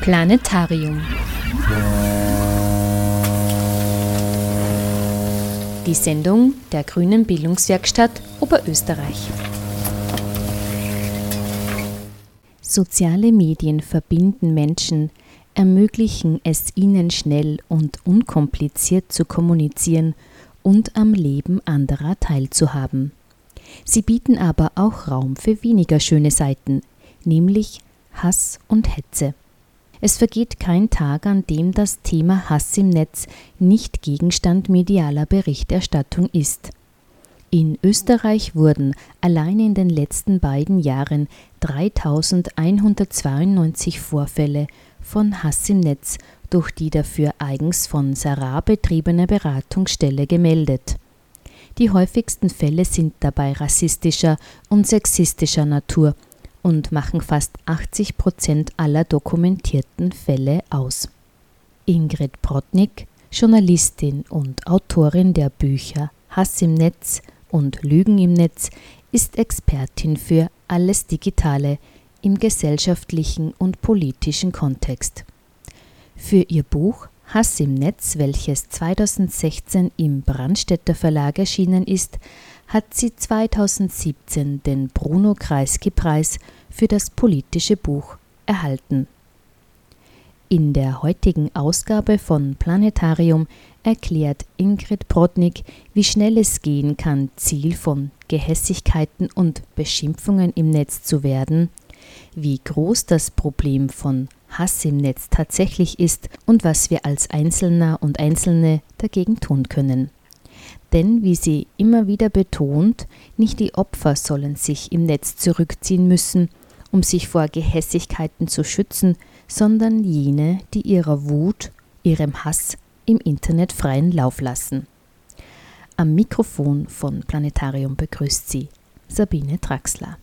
Planetarium. Die Sendung der Grünen Bildungswerkstatt Oberösterreich. Soziale Medien verbinden Menschen, ermöglichen es ihnen schnell und unkompliziert zu kommunizieren und am Leben anderer teilzuhaben. Sie bieten aber auch Raum für weniger schöne Seiten, nämlich Hass und Hetze. Es vergeht kein Tag, an dem das Thema Hass im Netz nicht Gegenstand medialer Berichterstattung ist. In Österreich wurden allein in den letzten beiden Jahren 3192 Vorfälle von Hass im Netz durch die dafür eigens von Sarah betriebene Beratungsstelle gemeldet. Die häufigsten Fälle sind dabei rassistischer und sexistischer Natur und machen fast 80 Prozent aller dokumentierten Fälle aus. Ingrid Brodnik, Journalistin und Autorin der Bücher Hass im Netz und Lügen im Netz, ist Expertin für alles Digitale im gesellschaftlichen und politischen Kontext. Für ihr Buch Hass im Netz, welches 2016 im Brandstätter Verlag erschienen ist, hat sie 2017 den Bruno Kreisky-Preis für das politische Buch erhalten. In der heutigen Ausgabe von Planetarium erklärt Ingrid Brodnik, wie schnell es gehen kann, Ziel von Gehässigkeiten und Beschimpfungen im Netz zu werden, wie groß das Problem von Hass im Netz tatsächlich ist und was wir als Einzelner und Einzelne dagegen tun können. Denn, wie sie immer wieder betont, nicht die Opfer sollen sich im Netz zurückziehen müssen, um sich vor Gehässigkeiten zu schützen, sondern jene, die ihrer Wut, ihrem Hass im Internet freien Lauf lassen. Am Mikrofon von Planetarium begrüßt sie Sabine Draxler.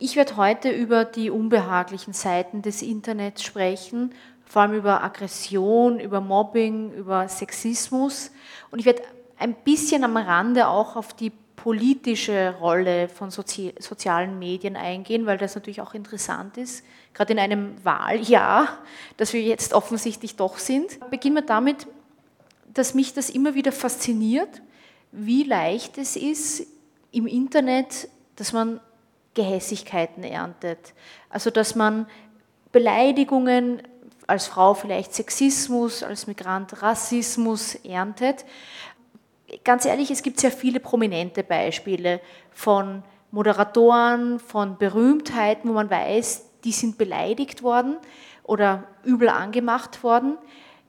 Ich werde heute über die unbehaglichen Seiten des Internets sprechen, vor allem über Aggression, über Mobbing, über Sexismus. Und ich werde ein bisschen am Rande auch auf die politische Rolle von Sozi sozialen Medien eingehen, weil das natürlich auch interessant ist, gerade in einem Wahljahr, das wir jetzt offensichtlich doch sind. Beginnen wir damit, dass mich das immer wieder fasziniert, wie leicht es ist im Internet, dass man Gehässigkeiten erntet. Also dass man Beleidigungen als Frau vielleicht Sexismus, als Migrant Rassismus erntet. Ganz ehrlich, es gibt sehr viele prominente Beispiele von Moderatoren, von Berühmtheiten, wo man weiß, die sind beleidigt worden oder übel angemacht worden.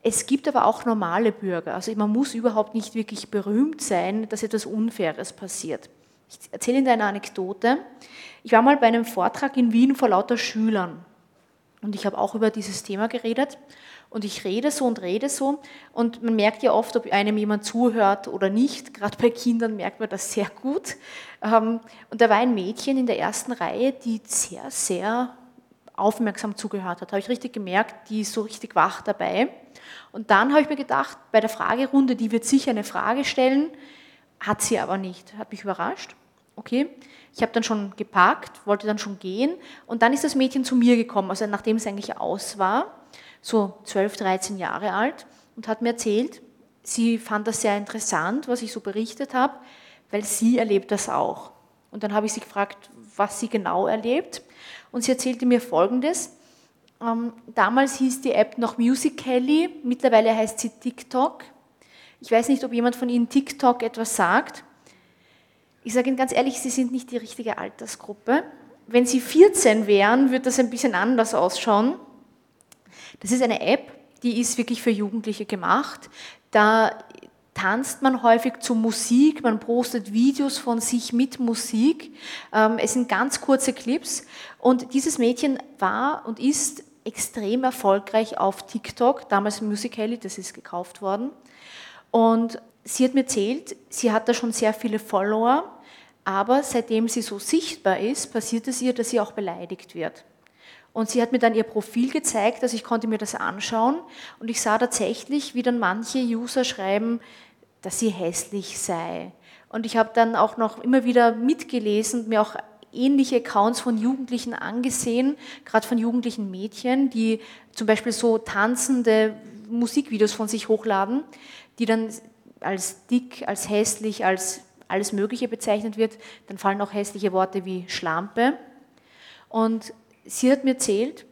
Es gibt aber auch normale Bürger. Also man muss überhaupt nicht wirklich berühmt sein, dass etwas Unfaires passiert. Ich erzähle Ihnen eine Anekdote. Ich war mal bei einem Vortrag in Wien vor lauter Schülern und ich habe auch über dieses Thema geredet und ich rede so und rede so und man merkt ja oft, ob einem jemand zuhört oder nicht. Gerade bei Kindern merkt man das sehr gut. Ähm, und da war ein Mädchen in der ersten Reihe, die sehr, sehr aufmerksam zugehört hat. Habe ich richtig gemerkt, die ist so richtig wach dabei. Und dann habe ich mir gedacht, bei der Fragerunde, die wird sicher eine Frage stellen, hat sie aber nicht. Hat mich überrascht. Okay, ich habe dann schon geparkt, wollte dann schon gehen und dann ist das Mädchen zu mir gekommen, also nachdem es eigentlich aus war, so 12, 13 Jahre alt und hat mir erzählt, sie fand das sehr interessant, was ich so berichtet habe, weil sie erlebt das auch. Und dann habe ich sie gefragt, was sie genau erlebt und sie erzählte mir Folgendes. Ähm, damals hieß die App noch Musical.ly, mittlerweile heißt sie TikTok. Ich weiß nicht, ob jemand von Ihnen TikTok etwas sagt. Ich sage Ihnen ganz ehrlich, Sie sind nicht die richtige Altersgruppe. Wenn Sie 14 wären, würde das ein bisschen anders ausschauen. Das ist eine App, die ist wirklich für Jugendliche gemacht. Da tanzt man häufig zu Musik, man postet Videos von sich mit Musik. Ähm, es sind ganz kurze Clips. Und dieses Mädchen war und ist extrem erfolgreich auf TikTok, damals Musical.ly, das ist gekauft worden. Und sie hat mir erzählt, sie hat da schon sehr viele Follower, aber seitdem sie so sichtbar ist, passiert es ihr, dass sie auch beleidigt wird. Und sie hat mir dann ihr Profil gezeigt, also ich konnte mir das anschauen und ich sah tatsächlich, wie dann manche User schreiben, dass sie hässlich sei. Und ich habe dann auch noch immer wieder mitgelesen, mir auch ähnliche Accounts von Jugendlichen angesehen, gerade von jugendlichen Mädchen, die zum Beispiel so tanzende Musikvideos von sich hochladen, die dann als dick, als hässlich, als alles Mögliche bezeichnet wird. Dann fallen auch hässliche Worte wie Schlampe. Und sie hat mir erzählt,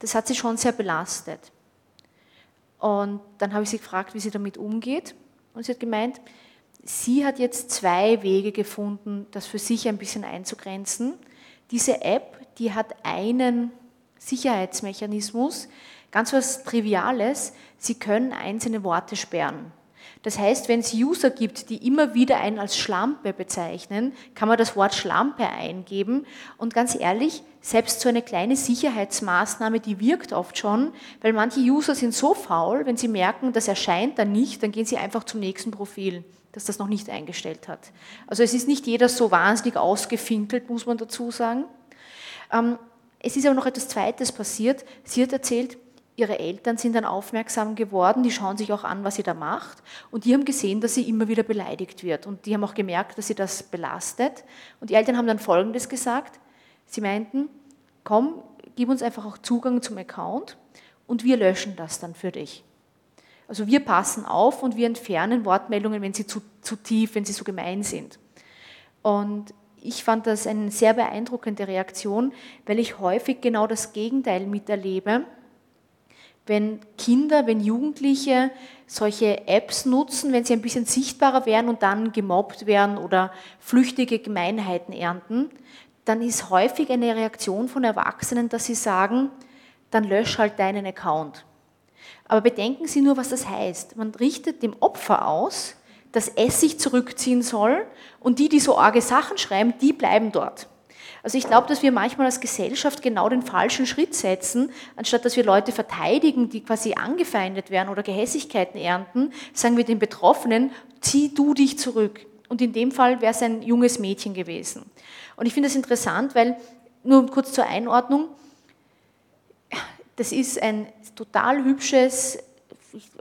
das hat sie schon sehr belastet. Und dann habe ich sie gefragt, wie sie damit umgeht. Und sie hat gemeint, sie hat jetzt zwei Wege gefunden, das für sich ein bisschen einzugrenzen. Diese App, die hat einen Sicherheitsmechanismus, ganz was Triviales, sie können einzelne Worte sperren. Das heißt, wenn es User gibt, die immer wieder einen als Schlampe bezeichnen, kann man das Wort Schlampe eingeben. Und ganz ehrlich, selbst so eine kleine Sicherheitsmaßnahme, die wirkt oft schon, weil manche User sind so faul, wenn sie merken, das erscheint dann nicht, dann gehen sie einfach zum nächsten Profil, das das noch nicht eingestellt hat. Also es ist nicht jeder so wahnsinnig ausgefinkelt, muss man dazu sagen. Ähm, es ist aber noch etwas Zweites passiert. Sie hat erzählt, ihre Eltern sind dann aufmerksam geworden, die schauen sich auch an, was sie da macht. Und die haben gesehen, dass sie immer wieder beleidigt wird. Und die haben auch gemerkt, dass sie das belastet. Und die Eltern haben dann Folgendes gesagt, sie meinten, komm, gib uns einfach auch Zugang zum Account und wir löschen das dann für dich. Also wir passen auf und wir entfernen Wortmeldungen, wenn sie zu, zu tief, wenn sie so gemein sind. Und ich fand das eine sehr beeindruckende Reaktion, weil ich häufig genau das Gegenteil miterlebe wenn Kinder, wenn Jugendliche solche Apps nutzen, wenn sie ein bisschen sichtbarer werden und dann gemobbt werden oder flüchtige Gemeinheiten ernten, dann ist häufig eine Reaktion von Erwachsenen, dass sie sagen, dann lösch halt deinen Account. Aber bedenken Sie nur, was das heißt. Man richtet dem Opfer aus, dass es sich zurückziehen soll und die, die so arge Sachen schreiben, die bleiben dort. Also ich glaube, dass wir manchmal als Gesellschaft genau den falschen Schritt setzen, anstatt dass wir Leute verteidigen, die quasi angefeindet werden oder Gehässigkeiten ernten, sagen wir den Betroffenen, zieh du dich zurück. Und in dem Fall wäre es ein junges Mädchen gewesen. Und ich finde das interessant, weil, nur kurz zur Einordnung, das ist ein total hübsches,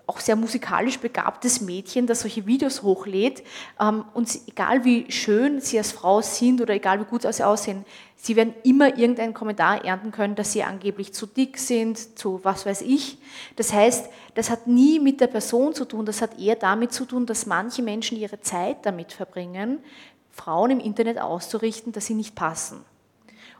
auch sehr musikalisch begabtes Mädchen, das solche Videos hochlädt. Ähm, und egal wie schön sie als Frau sind oder egal wie gut sie aussehen, sie werden immer irgendeinen Kommentar ernten können, dass sie angeblich zu dick sind, zu was weiß ich. Das heißt, das hat nie mit der Person zu tun, das hat eher damit zu tun, dass manche Menschen ihre Zeit damit verbringen, Frauen im Internet auszurichten, dass sie nicht passen.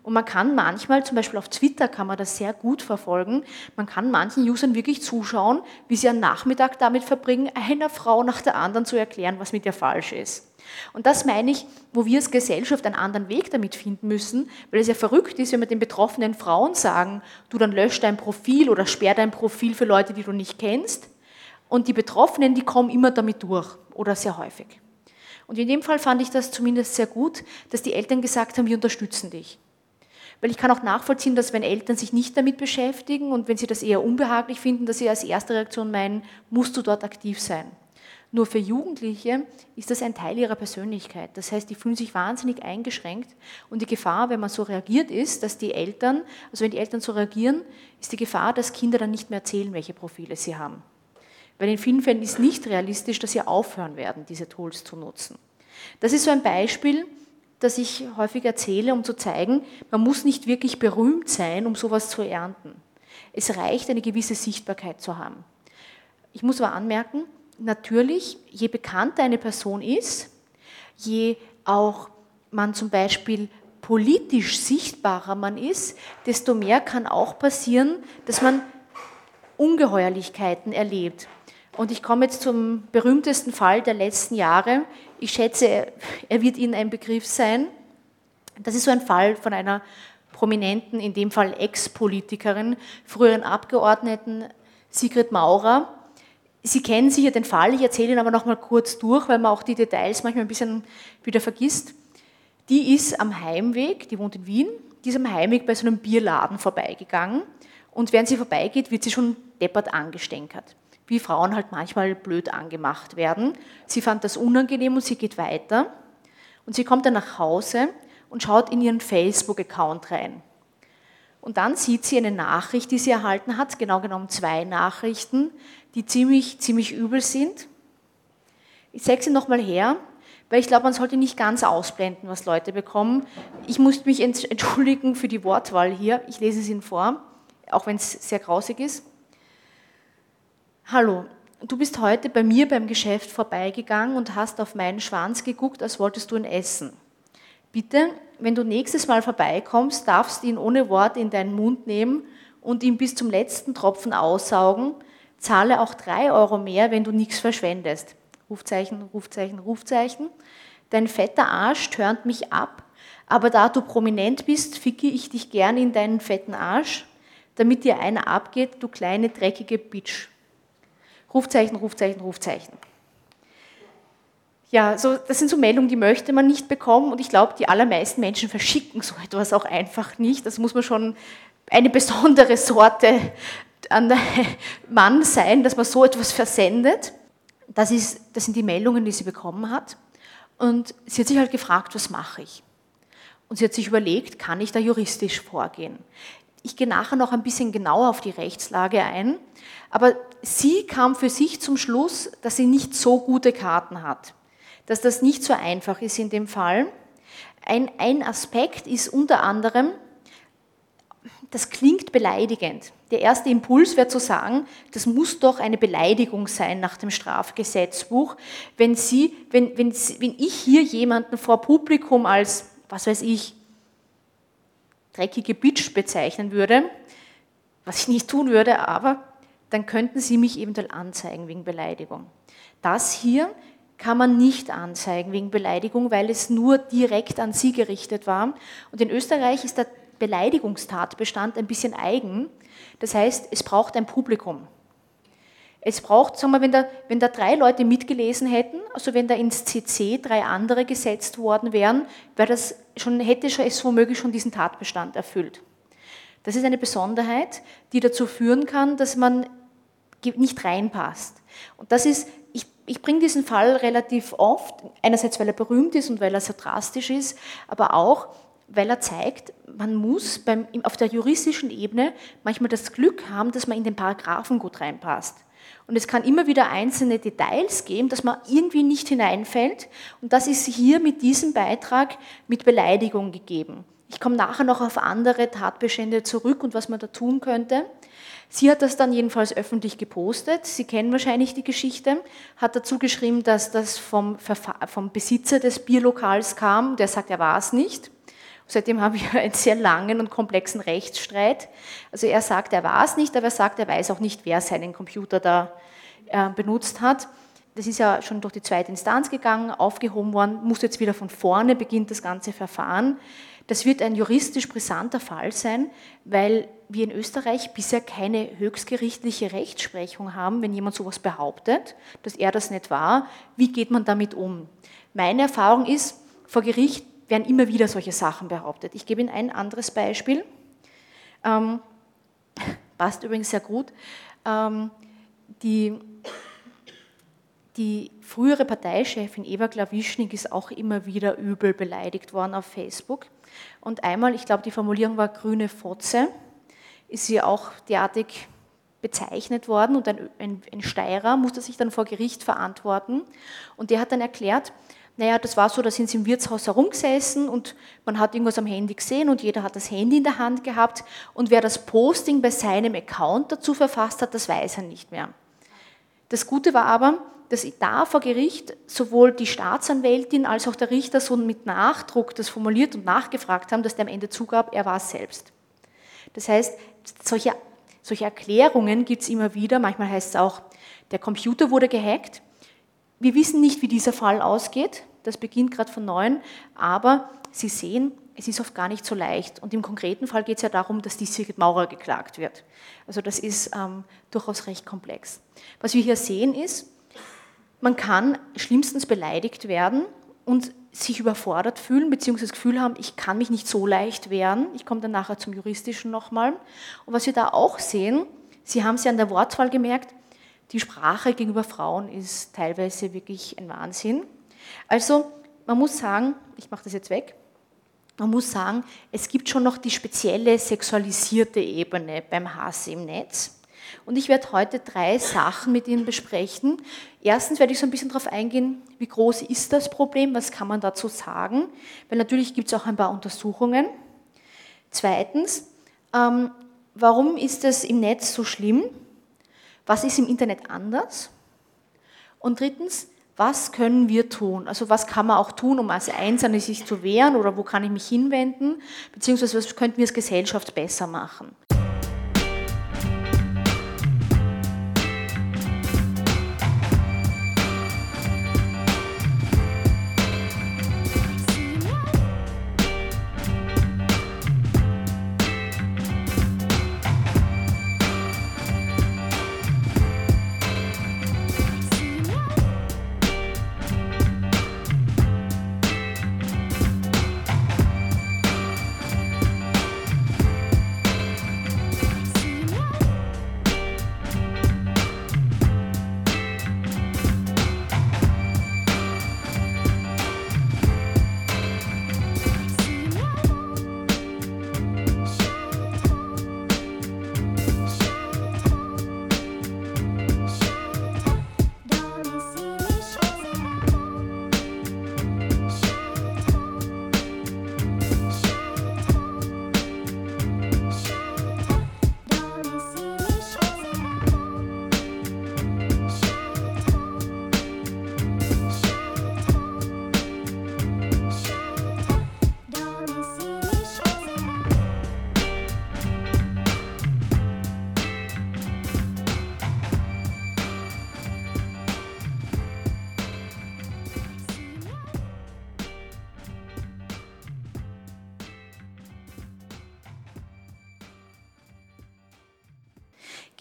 Und man kann manchmal, zum Beispiel auf Twitter kann man das sehr gut verfolgen, man kann manchen Usern wirklich zuschauen, wie sie einen Nachmittag damit verbringen, einer Frau nach der anderen zu erklären, was mit ihr falsch ist. Und das meine ich, wo wir als Gesellschaft einen anderen Weg damit finden müssen, weil es ja verrückt ist, wenn wir den betroffenen Frauen sagen, du dann lösch dein Profil oder sperr dein Profil für Leute, die du nicht kennst. Und die Betroffenen, die kommen immer damit durch oder sehr häufig. Und in dem Fall fand ich das zumindest sehr gut, dass die Eltern gesagt haben, wir unterstützen dich. Weil ich kann auch nachvollziehen, dass wenn Eltern sich nicht damit beschäftigen und wenn sie das eher unbehaglich finden, dass sie als erste Reaktion meinen, musst du dort aktiv sein. Nur für Jugendliche ist das ein Teil ihrer Persönlichkeit. Das heißt, die fühlen sich wahnsinnig eingeschränkt und die Gefahr, wenn man so reagiert, ist, dass die Eltern, also wenn die Eltern so reagieren, ist die Gefahr, dass Kinder dann nicht mehr erzählen, welche Profile sie haben. Weil in vielen Fällen ist nicht realistisch, dass sie aufhören werden, diese Tools zu nutzen. Das ist so ein Beispiel, das ich häufig erzähle, um zu zeigen, man muss nicht wirklich berühmt sein, um sowas zu ernten. Es reicht, eine gewisse Sichtbarkeit zu haben. Ich muss aber anmerken, natürlich, je bekannter eine Person ist, je auch man zum Beispiel politisch sichtbarer man ist, desto mehr kann auch passieren, dass man Ungeheuerlichkeiten erlebt. Und ich komme jetzt zum berühmtesten Fall der letzten Jahre. Ich schätze, er wird Ihnen ein Begriff sein. Das ist so ein Fall von einer prominenten, in dem Fall Ex-Politikerin, früheren Abgeordneten Sigrid Maurer. Sie kennen sicher den Fall, ich erzähle ihn aber noch mal kurz durch, weil man auch die Details manchmal ein bisschen wieder vergisst. Die ist am Heimweg, die wohnt in Wien, die ist am Heimweg bei so einem Bierladen vorbeigegangen und während sie vorbeigeht, wird sie schon deppert angestänkert wie Frauen halt manchmal blöd angemacht werden. Sie fand das unangenehm und sie geht weiter. Und sie kommt dann nach Hause und schaut in ihren Facebook-Account rein. Und dann sieht sie eine Nachricht, die sie erhalten hat, genau genommen zwei Nachrichten, die ziemlich, ziemlich übel sind. Ich zeige sie nochmal her, weil ich glaube, man sollte nicht ganz ausblenden, was Leute bekommen. Ich muss mich entschuldigen für die Wortwahl hier. Ich lese es Ihnen vor, auch wenn es sehr grausig ist. Hallo, du bist heute bei mir beim Geschäft vorbeigegangen und hast auf meinen Schwanz geguckt, als wolltest du ihn essen. Bitte, wenn du nächstes Mal vorbeikommst, darfst du ihn ohne Wort in deinen Mund nehmen und ihn bis zum letzten Tropfen aussaugen. Zahle auch drei Euro mehr, wenn du nichts verschwendest. Rufzeichen, Rufzeichen, Rufzeichen. Dein fetter Arsch törnt mich ab, aber da du prominent bist, ficke ich dich gern in deinen fetten Arsch, damit dir einer abgeht, du kleine dreckige Bitch. Rufzeichen, Rufzeichen, Rufzeichen. Ja, so, das sind so Meldungen, die möchte man nicht bekommen und ich glaube, die allermeisten Menschen verschicken so etwas auch einfach nicht. Das muss man schon eine besondere Sorte an Mann sein, dass man so etwas versendet. Das, ist, das sind die Meldungen, die sie bekommen hat. Und sie hat sich halt gefragt, was mache ich? Und sie hat sich überlegt, kann ich da juristisch vorgehen? Ich gehe nachher noch ein bisschen genauer auf die Rechtslage ein, aber sie kam für sich zum Schluss, dass sie nicht so gute Karten hat, dass das nicht so einfach ist in dem Fall. Ein, ein Aspekt ist unter anderem, das klingt beleidigend. Der erste Impuls wäre zu sagen, das muss doch eine Beleidigung sein nach dem Strafgesetzbuch, wenn, Sie, wenn, wenn, wenn ich hier jemanden vor Publikum als, was weiß ich, dreckige Bitch bezeichnen würde, was ich nicht tun würde, aber dann könnten Sie mich eventuell anzeigen wegen Beleidigung. Das hier kann man nicht anzeigen wegen Beleidigung, weil es nur direkt an Sie gerichtet war. Und in Österreich ist der Beleidigungstatbestand ein bisschen eigen. Das heißt, es braucht ein Publikum. Es braucht, sagen wir, wenn da, wenn da drei Leute mitgelesen hätten, also wenn da ins CC drei andere gesetzt worden wären, wäre das schon, hätte es womöglich schon diesen Tatbestand erfüllt. Das ist eine Besonderheit, die dazu führen kann, dass man nicht reinpasst. Und das ist, ich, ich bringe diesen Fall relativ oft, einerseits weil er berühmt ist und weil er so drastisch ist, aber auch, weil er zeigt, man muss beim, auf der juristischen Ebene manchmal das Glück haben, dass man in den Paragraphen gut reinpasst. Und es kann immer wieder einzelne Details geben, dass man irgendwie nicht hineinfällt. Und das ist hier mit diesem Beitrag mit Beleidigung gegeben. Ich komme nachher noch auf andere Tatbestände zurück und was man da tun könnte. Sie hat das dann jedenfalls öffentlich gepostet. Sie kennen wahrscheinlich die Geschichte. Hat dazu geschrieben, dass das vom, vom Besitzer des Bierlokals kam. Der sagt, er war es nicht. Seitdem haben wir einen sehr langen und komplexen Rechtsstreit. Also er sagt, er war es nicht, aber er sagt, er weiß auch nicht, wer seinen Computer da äh, benutzt hat. Das ist ja schon durch die zweite Instanz gegangen, aufgehoben worden, muss jetzt wieder von vorne beginnt das ganze Verfahren. Das wird ein juristisch brisanter Fall sein, weil wir in Österreich bisher keine höchstgerichtliche Rechtsprechung haben, wenn jemand sowas behauptet, dass er das nicht war. Wie geht man damit um? Meine Erfahrung ist, vor Gericht werden immer wieder solche Sachen behauptet. Ich gebe Ihnen ein anderes Beispiel. Ähm, passt übrigens sehr gut. Ähm, die, die frühere Parteichefin Eva Klawischnik ist auch immer wieder übel beleidigt worden auf Facebook. Und einmal, ich glaube, die Formulierung war grüne Fotze, ist sie auch derartig bezeichnet worden und ein, ein, ein Steirer musste sich dann vor Gericht verantworten. Und der hat dann erklärt, naja, das war so, da sind sie im Wirtshaus herumgesessen und man hat irgendwas am Handy gesehen und jeder hat das Handy in der Hand gehabt und wer das Posting bei seinem Account dazu verfasst hat, das weiß er nicht mehr. Das Gute war aber, dass da vor Gericht sowohl die Staatsanwältin als auch der Richter so mit Nachdruck das formuliert und nachgefragt haben, dass der am Ende zugab, er war es selbst. Das heißt, solche, solche Erklärungen gibt es immer wieder. Manchmal heißt es auch, der Computer wurde gehackt wir wissen nicht, wie dieser Fall ausgeht. Das beginnt gerade von neuem. Aber Sie sehen, es ist oft gar nicht so leicht. Und im konkreten Fall geht es ja darum, dass die Sigrid Maurer geklagt wird. Also das ist ähm, durchaus recht komplex. Was wir hier sehen ist, man kann schlimmstens beleidigt werden und sich überfordert fühlen, beziehungsweise das Gefühl haben, ich kann mich nicht so leicht wehren. Ich komme dann nachher zum Juristischen nochmal. Und was wir da auch sehen, Sie haben es ja an der Wortwahl gemerkt, die Sprache gegenüber Frauen ist teilweise wirklich ein Wahnsinn. Also man muss sagen, ich mache das jetzt weg, man muss sagen, es gibt schon noch die spezielle sexualisierte Ebene beim Hass im Netz. Und ich werde heute drei Sachen mit Ihnen besprechen. Erstens werde ich so ein bisschen darauf eingehen, wie groß ist das Problem, was kann man dazu sagen, weil natürlich gibt es auch ein paar Untersuchungen. Zweitens, ähm, warum ist es im Netz so schlimm? Was ist im Internet anders? Und drittens, was können wir tun? Also was kann man auch tun, um als Einzelne sich zu wehren oder wo kann ich mich hinwenden? Beziehungsweise was könnten wir als Gesellschaft besser machen?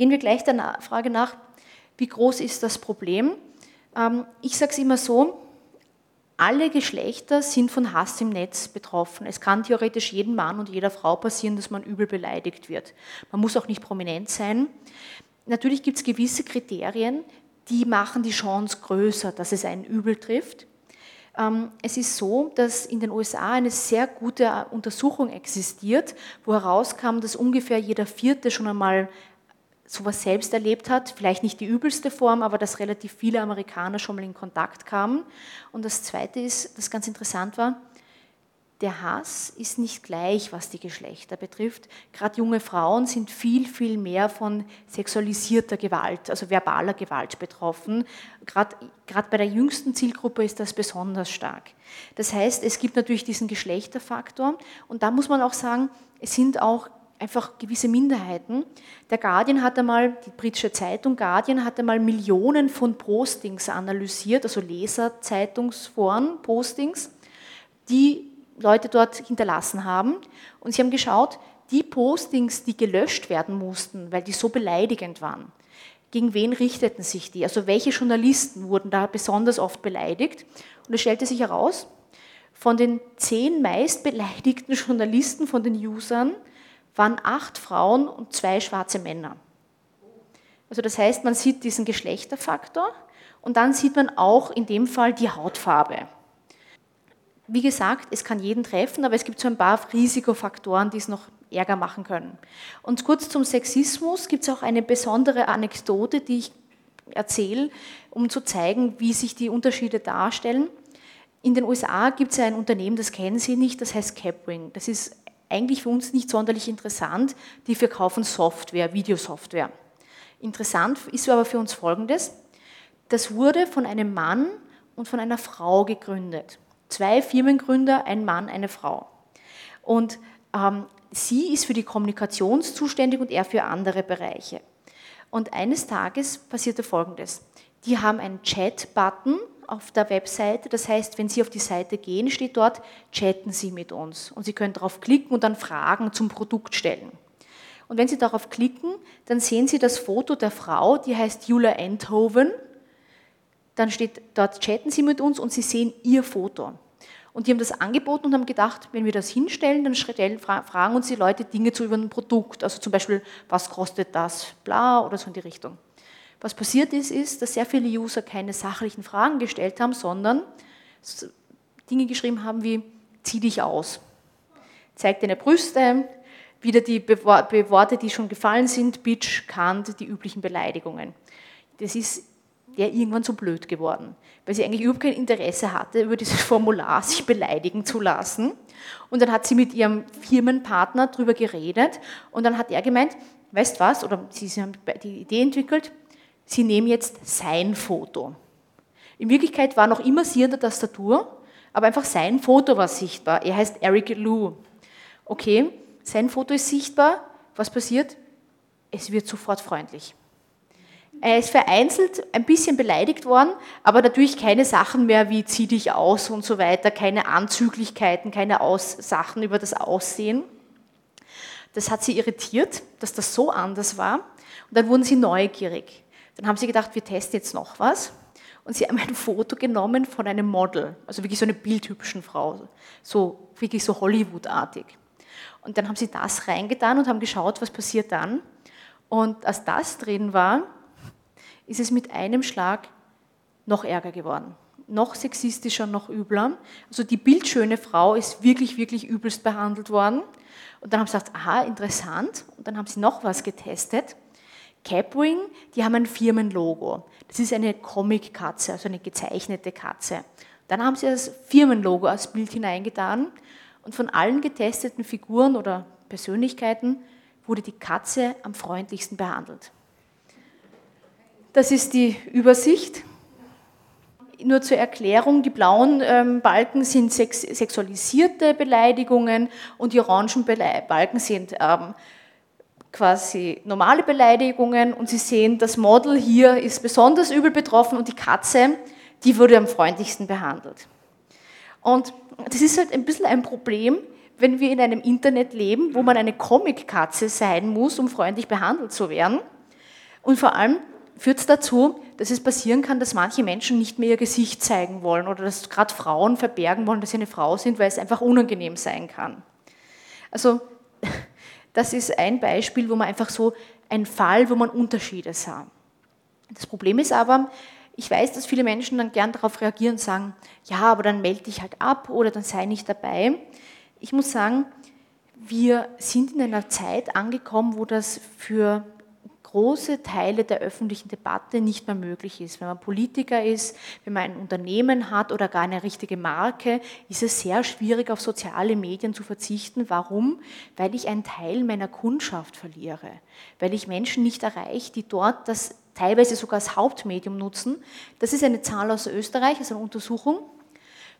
Gehen wir gleich der Frage nach, wie groß ist das Problem? Ähm, ich sage es immer so, alle Geschlechter sind von Hass im Netz betroffen. Es kann theoretisch jedem Mann und jeder Frau passieren, dass man übel beleidigt wird. Man muss auch nicht prominent sein. Natürlich gibt es gewisse Kriterien, die machen die Chance größer, dass es einen übel trifft. Ähm, es ist so, dass in den USA eine sehr gute Untersuchung existiert, wo herauskam, dass ungefähr jeder Vierte schon einmal sowas selbst erlebt hat, vielleicht nicht die übelste Form, aber dass relativ viele Amerikaner schon mal in Kontakt kamen. Und das Zweite ist, das ganz interessant war, der Hass ist nicht gleich, was die Geschlechter betrifft. Gerade junge Frauen sind viel, viel mehr von sexualisierter Gewalt, also verbaler Gewalt betroffen. Gerade, bei der jüngsten Zielgruppe ist das besonders stark. Das heißt, es gibt natürlich diesen Geschlechterfaktor und da muss man auch sagen, es sind auch einfach gewisse Minderheiten. Der Guardian hat einmal, die britische Zeitung Guardian hat einmal Millionen von Postings analysiert, also Leserzeitungsforen, Postings, die Leute dort hinterlassen haben. Und sie haben geschaut, die Postings, die gelöscht werden mussten, weil die so beleidigend waren, gegen wen richteten sich die? Also welche Journalisten wurden da besonders oft beleidigt? Und es stellte sich heraus, von den zehn meist beleidigten Journalisten, von den Usern, waren acht Frauen und zwei schwarze Männer. Also das heißt, man sieht diesen Geschlechterfaktor und dann sieht man auch in dem Fall die Hautfarbe. Wie gesagt, es kann jeden treffen, aber es gibt so ein paar Risikofaktoren, die es noch Ärger machen können. Und kurz zum Sexismus gibt es auch eine besondere Anekdote, die ich erzähle, um zu zeigen, wie sich die Unterschiede darstellen. In den USA gibt es ein Unternehmen, das kennen Sie nicht, das heißt Capwing. Das ist eigentlich für uns nicht sonderlich interessant. Die verkaufen Software, Videosoftware. Interessant ist aber für uns Folgendes. Das wurde von einem Mann und von einer Frau gegründet. Zwei Firmengründer, ein Mann, eine Frau. Und ähm, sie ist für die Kommunikation zuständig und er für andere Bereiche. Und eines Tages passierte Folgendes. Die haben einen Chat-Button auf der Webseite. Das heißt, wenn Sie auf die Seite gehen, steht dort, chatten Sie mit uns. Und Sie können darauf klicken und dann Fragen zum Produkt stellen. Und wenn Sie darauf klicken, dann sehen Sie das Foto der Frau, die heißt Jula Enthoven. Dann steht dort, chatten Sie mit uns und Sie sehen ihr Foto. Und die haben das angeboten und haben gedacht, wenn wir das hinstellen, dann fragen uns die Leute Dinge zu über ein Produkt. Also zum Beispiel, was kostet das, bla oder so in die Richtung. Was passiert ist, ist, dass sehr viele User keine sachlichen Fragen gestellt haben, sondern Dinge geschrieben haben wie, zieh dich aus, zeig deine Brüste, wieder die Be Worte, die schon gefallen sind, Bitch, Kant, die üblichen Beleidigungen. Das ist der irgendwann so blöd geworden, weil sie eigentlich überhaupt kein Interesse hatte, über dieses Formular sich beleidigen zu lassen. Und dann hat sie mit ihrem Firmenpartner darüber geredet und dann hat er gemeint, weißt was, oder sie haben die Idee entwickelt, sie nehmen jetzt sein Foto. In Wirklichkeit war noch immer sie an der Tastatur, aber einfach sein Foto war sichtbar. Er heißt Eric Lou. Okay, sein Foto ist sichtbar. Was passiert? Es wird sofort freundlich. Er ist vereinzelt ein bisschen beleidigt worden, aber natürlich keine Sachen mehr wie zieh dich aus und so weiter, keine Anzüglichkeiten, keine aus Sachen über das Aussehen. Das hat sie irritiert, dass das so anders war. Und dann wurden sie neugierig. Dann haben sie gedacht, wir testen jetzt noch was. Und sie haben ein Foto genommen von einem Model, also wirklich so eine bildhübschen Frau, so wirklich so Hollywood-artig. Und dann haben sie das reingetan und haben geschaut, was passiert dann. Und als das drin war, ist es mit einem Schlag noch ärger geworden. Noch sexistischer, noch übler. Also die bildschöne Frau ist wirklich, wirklich übelst behandelt worden. Und dann haben sie gesagt, aha, interessant. Und dann haben sie noch was getestet. Capwing, die haben ein Firmenlogo. Das ist eine Comic-Katze, also eine gezeichnete Katze. Dann haben sie das Firmenlogo als Bild hineingetan und von allen getesteten Figuren oder Persönlichkeiten wurde die Katze am freundlichsten behandelt. Das ist die Übersicht. Nur zur Erklärung, die blauen ähm, Balken sind sex sexualisierte Beleidigungen und die orangen Balken sind ähm, quasi normale Beleidigungen und Sie sehen, das Model hier ist besonders übel betroffen und die Katze, die wurde am freundlichsten behandelt. Und das ist halt ein bisschen ein Problem, wenn wir in einem Internet leben, wo man eine Comic-Katze sein muss, um freundlich behandelt zu werden. Und vor allem, führt es dazu, dass es passieren kann, dass manche Menschen nicht mehr ihr Gesicht zeigen wollen oder dass gerade Frauen verbergen wollen, dass sie eine Frau sind, weil es einfach unangenehm sein kann. Also das ist ein Beispiel, wo man einfach so ein Fall, wo man Unterschiede sah. Das Problem ist aber, ich weiß, dass viele Menschen dann gern darauf reagieren und sagen, ja, aber dann melde dich halt ab oder dann sei nicht dabei. Ich muss sagen, wir sind in einer Zeit angekommen, wo das für große Teile der öffentlichen Debatte nicht mehr möglich ist. Wenn man Politiker ist, wenn man ein Unternehmen hat oder gar eine richtige Marke, ist es sehr schwierig, auf soziale Medien zu verzichten. Warum? Weil ich einen Teil meiner Kundschaft verliere, weil ich Menschen nicht erreiche, die dort das teilweise sogar als Hauptmedium nutzen. Das ist eine Zahl aus Österreich, also eine Untersuchung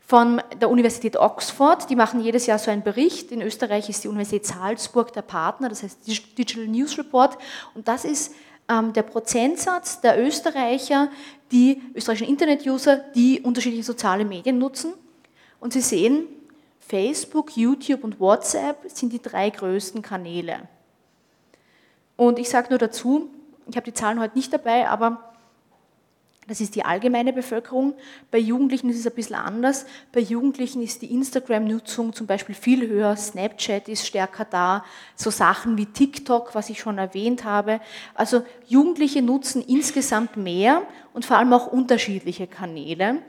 von der Universität Oxford. Die machen jedes Jahr so einen Bericht. In Österreich ist die Universität Salzburg der Partner, das heißt Digital News Report. Und das ist ähm, der Prozentsatz der Österreicher, die österreichischen Internet-User, die unterschiedliche soziale Medien nutzen. Und Sie sehen, Facebook, YouTube und WhatsApp sind die drei größten Kanäle. Und ich sage nur dazu, ich habe die Zahlen heute nicht dabei, aber das ist die allgemeine Bevölkerung. Bei Jugendlichen ist es ein bisschen anders. Bei Jugendlichen ist die Instagram-Nutzung zum Beispiel viel höher, Snapchat ist stärker da, so Sachen wie TikTok, was ich schon erwähnt habe. Also Jugendliche nutzen insgesamt mehr und vor allem auch unterschiedliche Kanäle.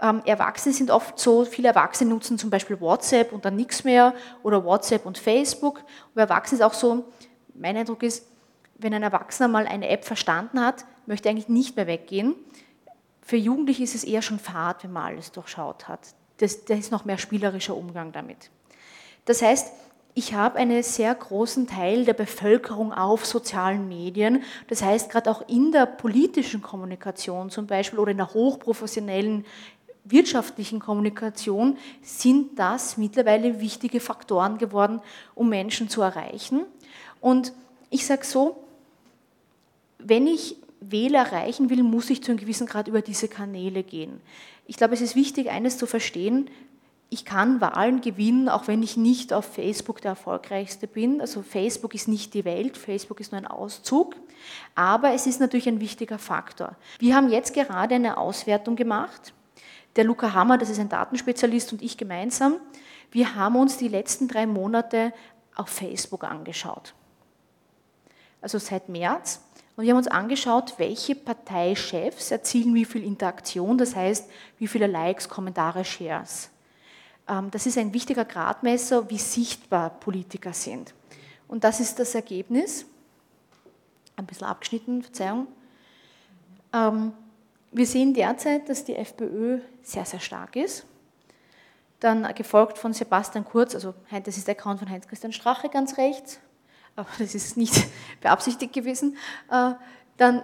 Ähm, Erwachsene sind oft so, viele Erwachsene nutzen zum Beispiel WhatsApp und dann nichts mehr oder WhatsApp und Facebook. Und bei Erwachsenen ist auch so, mein Eindruck ist, wenn ein Erwachsener mal eine App verstanden hat, möchte eigentlich nicht mehr weggehen. Für Jugendliche ist es eher schon fad, wenn man alles durchschaut hat. Das, das ist noch mehr spielerischer Umgang damit. Das heißt, ich habe einen sehr großen Teil der Bevölkerung auf sozialen Medien. Das heißt, gerade auch in der politischen Kommunikation zum Beispiel oder in der hochprofessionellen wirtschaftlichen Kommunikation sind das mittlerweile wichtige Faktoren geworden, um Menschen zu erreichen. Und ich sage so, wenn ich Wähler erreichen will, muss ich zu einem gewissen Grad über diese Kanäle gehen. Ich glaube, es ist wichtig, eines zu verstehen. Ich kann Wahlen gewinnen, auch wenn ich nicht auf Facebook der erfolgreichste bin. Also Facebook ist nicht die Welt, Facebook ist nur ein Auszug. Aber es ist natürlich ein wichtiger Faktor. Wir haben jetzt gerade eine Auswertung gemacht. Der Luca Hammer, das ist ein Datenspezialist und ich gemeinsam. Wir haben uns die letzten drei Monate auf Facebook angeschaut. Also seit März und wir haben uns angeschaut, welche Parteichefs erzielen wie viel Interaktion, das heißt, wie viele Likes, Kommentare, Shares. Ähm, das ist ein wichtiger Gradmesser, wie sichtbar Politiker sind. Und das ist das Ergebnis. Ein bisschen abgeschnitten, Verzeihung. Ähm, wir sehen derzeit, dass die FPÖ sehr, sehr stark ist. Dann gefolgt von Sebastian Kurz, also das ist der Account von Heinz-Christian Strache ganz rechts, aber das ist nicht beabsichtigt gewesen. Äh, dann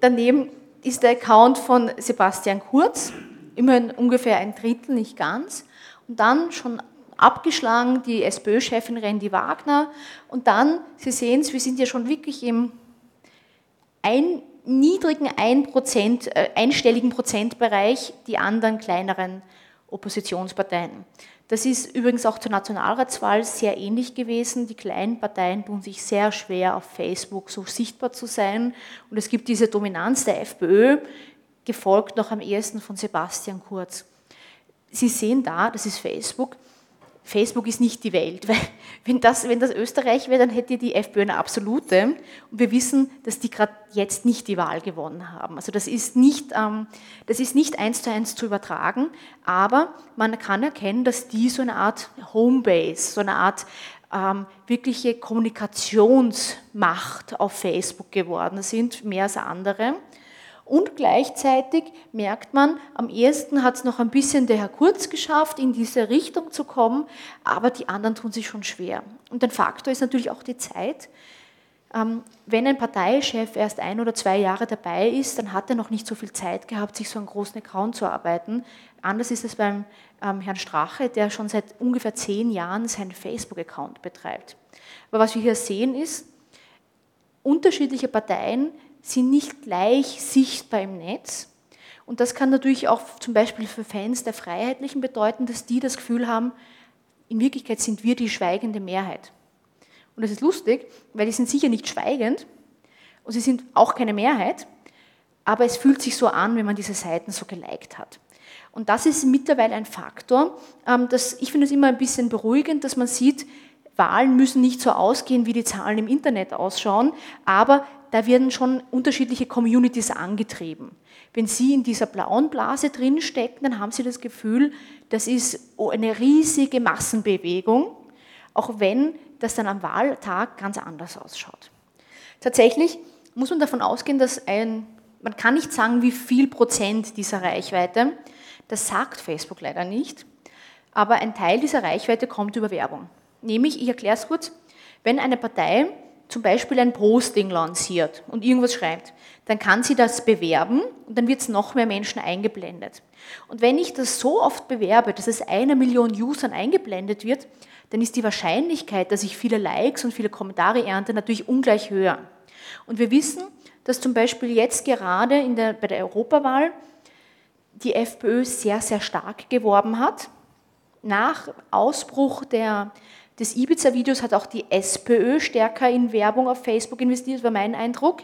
daneben ist der Account von Sebastian Kurz, immerhin ungefähr ein Drittel, nicht ganz. Und dann schon abgeschlagen die SPÖ-Chefin Randy Wagner. Und dann, Sie sehen es, wir sind ja schon wirklich im ein, niedrigen ein äh, einstelligen Prozentbereich, die anderen kleineren Oppositionsparteien. Das ist übrigens auch zur Nationalratswahl sehr ähnlich gewesen. Die kleinen Parteien tun sich sehr schwer, auf Facebook so sichtbar zu sein. Und es gibt diese Dominanz der FPÖ, gefolgt noch am ehesten von Sebastian Kurz. Sie sehen da, das ist Facebook, Facebook ist nicht die Welt. Weil wenn das, wenn das Österreich wäre, dann hätte die FPÖ eine absolute. Und wir wissen, dass die gerade jetzt nicht die Wahl gewonnen haben. Also das ist nicht, ähm, das ist nicht eins zu eins zu übertragen, aber man kann erkennen, dass die so eine Art Homebase, so eine Art ähm, wirkliche Kommunikationsmacht auf Facebook geworden sind, mehr als andere. Und gleichzeitig merkt man, am ersten hat es noch ein bisschen der Herr Kurz geschafft, in diese Richtung zu kommen, aber die anderen tun sich schon schwer. Und ein Faktor ist natürlich auch die Zeit. Ähm, wenn ein Parteichef erst ein oder zwei Jahre dabei ist, dann hat er noch nicht so viel Zeit gehabt, sich so einen großen Account zu arbeiten. Anders ist es beim ähm, Herrn Strache, der schon seit ungefähr zehn Jahren seinen Facebook-Account betreibt. Aber was wir hier sehen ist, unterschiedliche Parteien sind nicht gleich sichtbar im Netz. Und das kann natürlich auch zum Beispiel für Fans der Freiheitlichen bedeuten, dass die das Gefühl haben, in Wirklichkeit sind wir die schweigende Mehrheit. Und das ist lustig, weil die sind sicher nicht schweigend und sie sind auch keine Mehrheit, aber es fühlt sich so an, wenn man diese Seiten so geliked hat. Und das ist mittlerweile ein Faktor, ähm, dass ich finde es immer ein bisschen beruhigend, dass man sieht, Wahlen müssen nicht so ausgehen, wie die Zahlen im Internet ausschauen, aber da werden schon unterschiedliche Communities angetrieben. Wenn Sie in dieser blauen Blase drinstecken, dann haben Sie das Gefühl, das ist eine riesige Massenbewegung, auch wenn das dann am Wahltag ganz anders ausschaut. Tatsächlich muss man davon ausgehen, dass ein, man kann nicht sagen, wie viel Prozent dieser Reichweite, das sagt Facebook leider nicht, aber ein Teil dieser Reichweite kommt über Werbung. Nämlich, ich erkläre es kurz, wenn eine Partei zum Beispiel ein Posting lanciert und irgendwas schreibt, dann kann sie das bewerben und dann wird es noch mehr Menschen eingeblendet. Und wenn ich das so oft bewerbe, dass es einer Million Usern eingeblendet wird, dann ist die Wahrscheinlichkeit, dass ich viele Likes und viele Kommentare ernte, natürlich ungleich höher. Und wir wissen, dass zum Beispiel jetzt gerade der, bei der Europawahl die FPÖ sehr, sehr stark geworben hat. Nach Ausbruch der des Ibiza-Videos hat auch die SPÖ stärker in Werbung auf Facebook investiert, war mein Eindruck.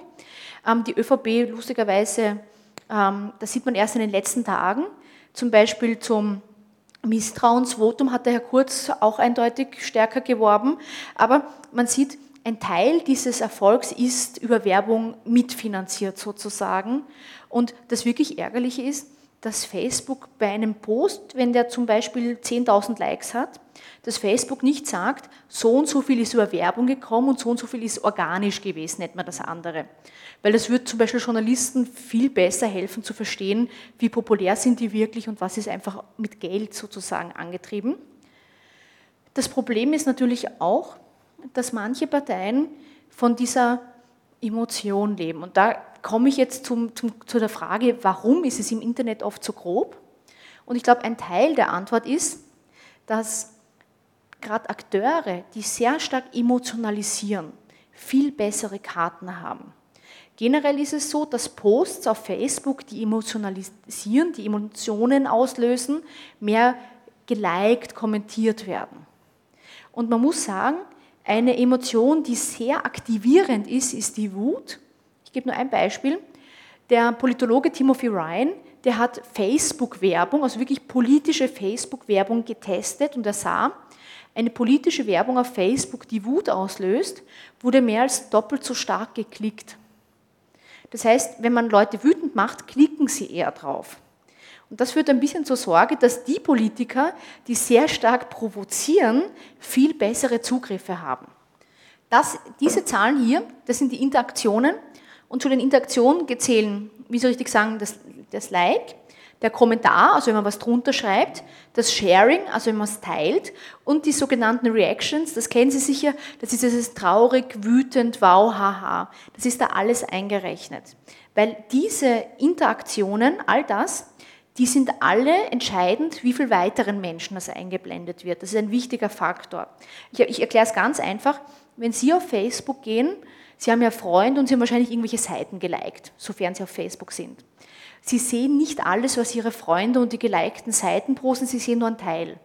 Ähm, die ÖVP, lustigerweise, ähm, das sieht man erst in den letzten Tagen. Zum Beispiel zum Misstrauensvotum hat der Herr Kurz auch eindeutig stärker geworben. Aber man sieht, ein Teil dieses Erfolgs ist über Werbung mitfinanziert sozusagen. Und das wirklich Ärgerliche ist, dass Facebook bei einem Post, wenn der zum Beispiel 10.000 Likes hat, dass Facebook nicht sagt, so und so viel ist über Werbung gekommen und so und so viel ist organisch gewesen, nennt man das andere. Weil das wird zum Beispiel Journalisten viel besser helfen zu verstehen, wie populär sind die wirklich und was ist einfach mit Geld sozusagen angetrieben. Das Problem ist natürlich auch, dass manche Parteien von dieser Emotion leben. Und da komme ich jetzt zum, zum, zu der Frage, warum ist es im Internet oft so grob? Und ich glaube, ein Teil der Antwort ist, dass gerade Akteure, die sehr stark emotionalisieren, viel bessere Karten haben. Generell ist es so, dass Posts auf Facebook, die emotionalisieren, die Emotionen auslösen, mehr geliked, kommentiert werden. Und man muss sagen, eine Emotion, die sehr aktivierend ist, ist die Wut. Ich gebe nur ein Beispiel. Der Politologe Timothy Ryan, der hat Facebook-Werbung, also wirklich politische Facebook-Werbung getestet und er sah, eine politische Werbung auf Facebook, die Wut auslöst, wurde mehr als doppelt so stark geklickt. Das heißt, wenn man Leute wütend macht, klicken sie eher drauf. Und das führt ein bisschen zur Sorge, dass die Politiker, die sehr stark provozieren, viel bessere Zugriffe haben. Das, diese Zahlen hier, das sind die Interaktionen und zu den Interaktionen gezählen, wie soll ich richtig sagen, das, das Like, der Kommentar, also wenn man was drunter schreibt, das Sharing, also wenn man es teilt und die sogenannten Reactions, das kennen Sie sicher, das ist dieses traurig, wütend, wow, haha, das ist da alles eingerechnet. Weil diese Interaktionen, all das, die sind alle entscheidend, wie viel weiteren Menschen das eingeblendet wird. Das ist ein wichtiger Faktor. Ich, ich erkläre es ganz einfach. Wenn Sie auf Facebook gehen, Sie haben ja Freunde und Sie haben wahrscheinlich irgendwelche Seiten geliked, sofern Sie auf Facebook sind. Sie sehen nicht alles, was Ihre Freunde und die gelikten Seiten posten, Sie sehen nur einen Teil.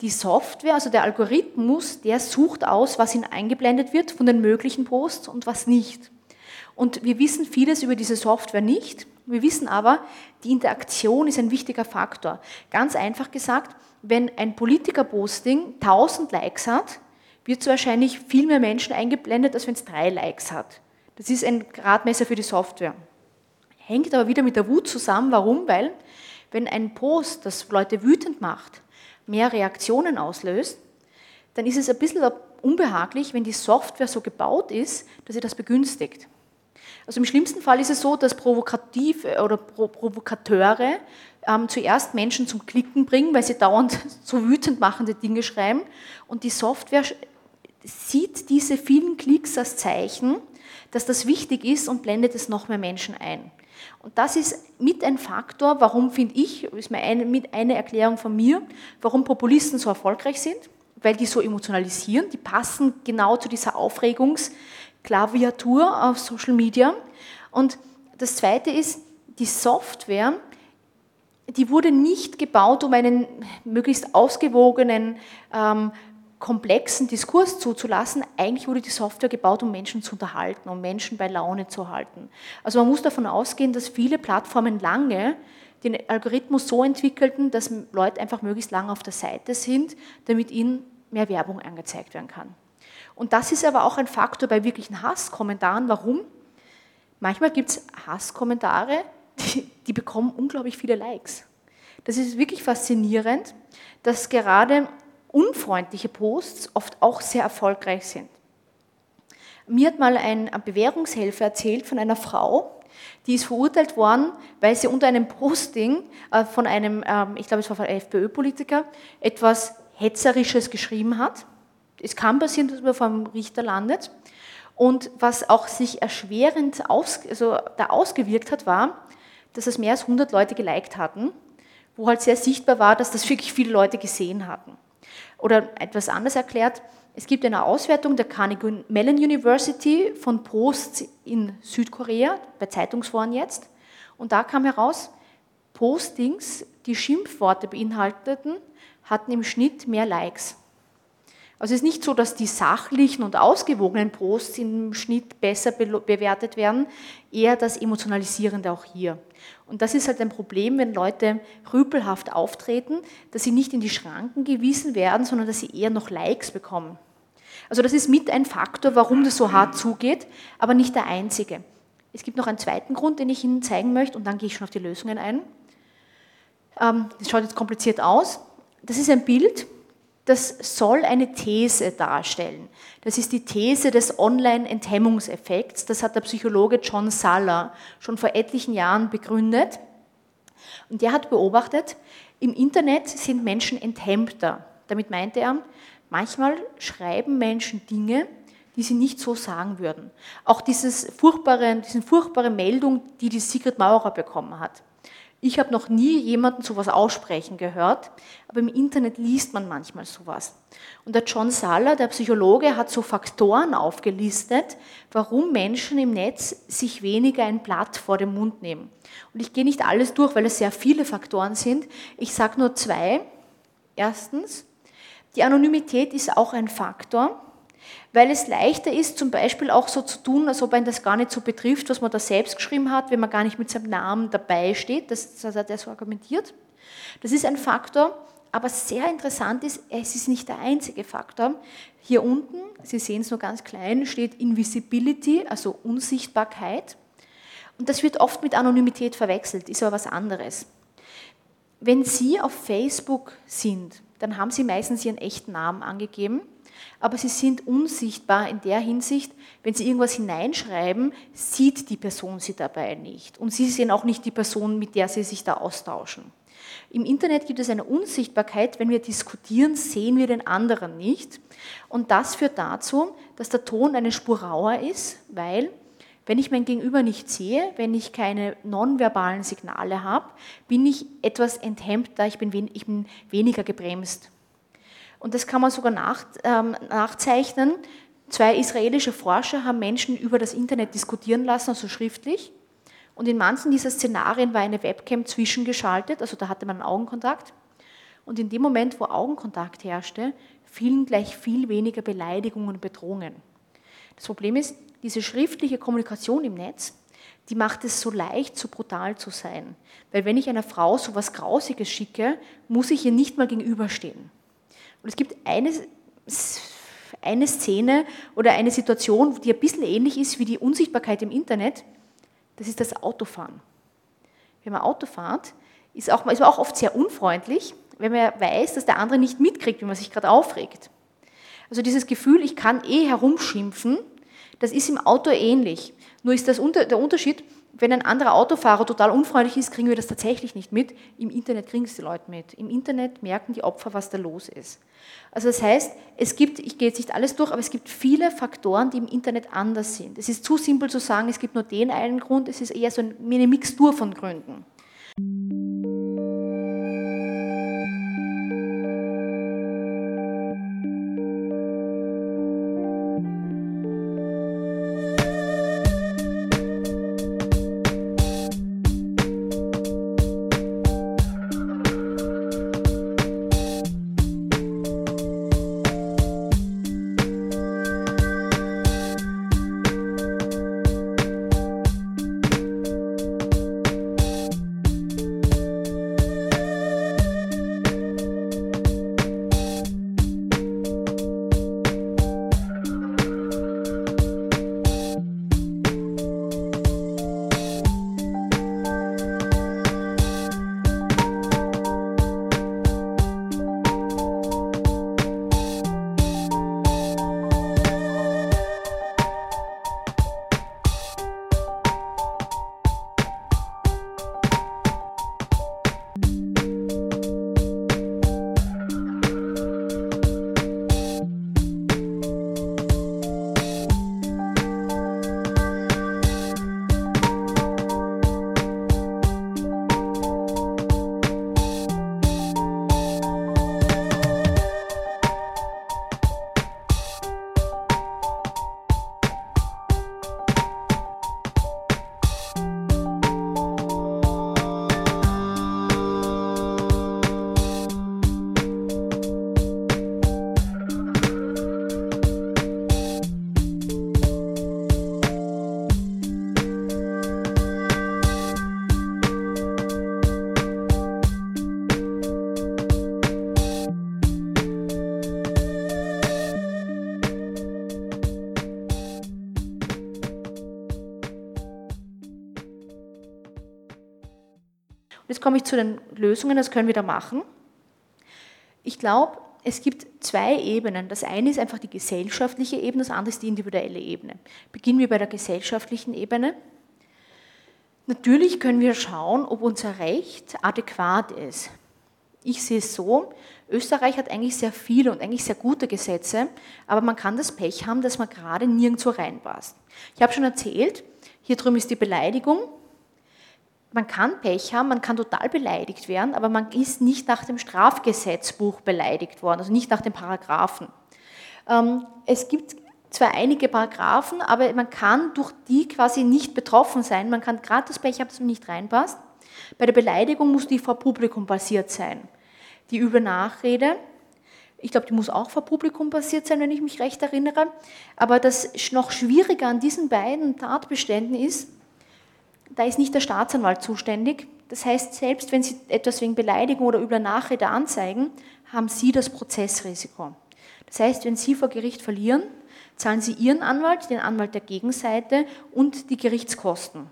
Die Software, also der Algorithmus, der sucht aus, was Ihnen eingeblendet wird von den möglichen Posts und was nicht. Und wir wissen vieles über diese Software nicht. Wir wissen aber, die Interaktion ist ein wichtiger Faktor. Ganz einfach gesagt, wenn ein Politiker-Posting 1000 Likes hat, wird es wahrscheinlich viel mehr Menschen eingeblendet, als wenn es drei Likes hat. Das ist ein Gradmesser für die Software. Hängt aber wieder mit der Wut zusammen. Warum? Weil wenn ein Post, das Leute wütend macht, mehr Reaktionen auslöst, dann ist es ein bisschen unbehaglich, wenn die Software so gebaut ist, dass sie das begünstigt. Also im schlimmsten Fall ist es so, dass Provokative oder Provokateure ähm, zuerst Menschen zum Klicken bringen, weil sie dauernd so wütend machende Dinge schreiben und die Software sieht diese vielen Klicks als Zeichen, dass das wichtig ist und blendet es noch mehr Menschen ein. Und das ist mit ein Faktor, warum finde ich, ist mir eine, mit eine Erklärung von mir, warum Populisten so erfolgreich sind, weil die so emotionalisieren, die passen genau zu dieser Aufregungsklaviatur auf Social Media. Und das Zweite ist, die Software, die wurde nicht gebaut, um einen möglichst ausgewogenen, ähm, komplexen Diskurs zuzulassen. Eigentlich wurde die Software gebaut, um Menschen zu unterhalten, um Menschen bei Laune zu halten. Also man muss davon ausgehen, dass viele Plattformen lange den Algorithmus so entwickelten, dass Leute einfach möglichst lange auf der Seite sind, damit ihnen mehr Werbung angezeigt werden kann. Und das ist aber auch ein Faktor bei wirklichen Hasskommentaren. Warum? Manchmal gibt es Hasskommentare, die, die bekommen unglaublich viele Likes. Das ist wirklich faszinierend, dass gerade unfreundliche Posts oft auch sehr erfolgreich sind. Mir hat mal ein Bewährungshelfer erzählt von einer Frau, die ist verurteilt worden, weil sie unter einem Posting äh, von einem, ähm, ich glaube es war von einem FPÖ-Politiker, etwas Hetzerisches geschrieben hat. Es kann passieren, dass man vom Richter landet. Und was auch sich erschwerend aus, also da ausgewirkt hat, war, dass es mehr als 100 Leute geliked hatten, wo halt sehr sichtbar war, dass das wirklich viele Leute gesehen hatten. Oder etwas anders erklärt, es gibt eine Auswertung der Carnegie Mellon University von Posts in Südkorea, bei Zeitungsforen jetzt. Und da kam heraus, Postings, die Schimpfworte beinhalteten, hatten im Schnitt mehr Likes. Also es ist nicht so, dass die sachlichen und ausgewogenen Posts im Schnitt besser bewertet werden, eher das Emotionalisierende auch hier. Und das ist halt ein Problem, wenn Leute rüpelhaft auftreten, dass sie nicht in die Schranken gewiesen werden, sondern dass sie eher noch Likes bekommen. Also das ist mit ein Faktor, warum das so hart zugeht, aber nicht der einzige. Es gibt noch einen zweiten Grund, den ich Ihnen zeigen möchte, und dann gehe ich schon auf die Lösungen ein. Ähm, das schaut jetzt kompliziert aus. Das ist ein Bild, das soll eine These darstellen. Das ist die These des Online-Enthemmungseffekts. Das hat der Psychologe John Saller schon vor etlichen Jahren begründet. Und der hat beobachtet, im Internet sind Menschen enthemmter. Damit meinte er, manchmal schreiben Menschen Dinge, die sie nicht so sagen würden. Auch dieses furchtbare, diese furchtbare Meldung, die die Sigrid Maurer bekommen hat. Ich habe noch nie jemanden sowas aussprechen gehört, aber im Internet liest man manchmal sowas. Und der John Saller, der Psychologe, hat so Faktoren aufgelistet, warum Menschen im Netz sich weniger ein Blatt vor den Mund nehmen. Und ich gehe nicht alles durch, weil es sehr viele Faktoren sind. Ich sage nur zwei. Erstens, die Anonymität ist auch ein Faktor weil es leichter ist, zum Beispiel auch so zu tun, als ob einen das gar nicht so betrifft, was man da selbst geschrieben hat, wenn man gar nicht mit seinem Namen dabei steht. Das, das hat er so argumentiert. Das ist ein Faktor, aber sehr interessant ist, es ist nicht der einzige Faktor. Hier unten, Sie sehen es nur ganz klein, steht Invisibility, also Unsichtbarkeit. Und das wird oft mit Anonymität verwechselt, ist aber was anderes. Wenn Sie auf Facebook sind, dann haben Sie meistens Ihren echten Namen angegeben aber sie sind unsichtbar in der Hinsicht, wenn sie irgendwas hineinschreiben, sieht die Person sie dabei nicht. Und sie sehen auch nicht die Person, mit der sie sich da austauschen. Im Internet gibt es eine Unsichtbarkeit, wenn wir diskutieren, sehen wir den anderen nicht. Und das führt dazu, dass der Ton eine Spur rauer ist, weil wenn ich mein Gegenüber nicht sehe, wenn ich keine nonverbalen Signale habe, bin ich etwas enthemmter, ich bin, ich bin weniger gebremst. Und das kann man sogar nach, ähm, nachzeichnen. Zwei israelische Forscher haben Menschen über das Internet diskutieren lassen, also schriftlich. Und in manchen dieser Szenarien war eine Webcam zwischengeschaltet, also da hatte man Augenkontakt. Und in dem Moment, wo Augenkontakt herrschte, fielen gleich viel weniger Beleidigungen und Bedrohungen. Das Problem ist, diese schriftliche Kommunikation im Netz, die macht es so leicht, so brutal zu sein. Weil wenn ich einer Frau so etwas Grausiges schicke, muss ich ihr nicht mal gegenüberstehen. Und es gibt eine, eine Szene oder eine Situation, die ein bisschen ähnlich ist wie die Unsichtbarkeit im Internet. Das ist das Autofahren. Wenn man Auto fährt, ist, auch, ist man auch oft sehr unfreundlich, wenn man weiß, dass der andere nicht mitkriegt, wie man sich gerade aufregt. Also dieses Gefühl, ich kann eh herumschimpfen, das ist im Auto ähnlich. Nur ist das unter, der Unterschied, wenn ein anderer Autofahrer total unfreundlich ist, kriegen wir das tatsächlich nicht mit. Im Internet kriegen es die Leute mit. Im Internet merken die Opfer, was da los ist. Also das heißt, es gibt, ich gehe jetzt nicht alles durch, aber es gibt viele Faktoren, die im Internet anders sind. Es ist zu simpel zu sagen, es gibt nur den einen Grund, es ist eher so eine Mixtur von Gründen. Komme ich zu den Lösungen, das können wir da machen. Ich glaube, es gibt zwei Ebenen. Das eine ist einfach die gesellschaftliche Ebene, das andere ist die individuelle Ebene. Beginnen wir bei der gesellschaftlichen Ebene. Natürlich können wir schauen, ob unser Recht adäquat ist. Ich sehe es so, Österreich hat eigentlich sehr viele und eigentlich sehr gute Gesetze, aber man kann das Pech haben, dass man gerade nirgendwo reinpasst. Ich habe schon erzählt, hier drüben ist die Beleidigung, man kann Pech haben, man kann total beleidigt werden, aber man ist nicht nach dem Strafgesetzbuch beleidigt worden, also nicht nach den Paragraphen. Ähm, es gibt zwar einige Paragraphen, aber man kann durch die quasi nicht betroffen sein. Man kann gerade das Pech haben, dass man nicht reinpasst. Bei der Beleidigung muss die vor Publikum passiert sein. Die Übernachrede, ich glaube, die muss auch vor Publikum passiert sein, wenn ich mich recht erinnere. Aber das noch schwieriger an diesen beiden Tatbeständen ist, da ist nicht der Staatsanwalt zuständig. Das heißt, selbst wenn Sie etwas wegen Beleidigung oder übler Nachrede anzeigen, haben Sie das Prozessrisiko. Das heißt, wenn Sie vor Gericht verlieren, zahlen Sie Ihren Anwalt, den Anwalt der Gegenseite und die Gerichtskosten.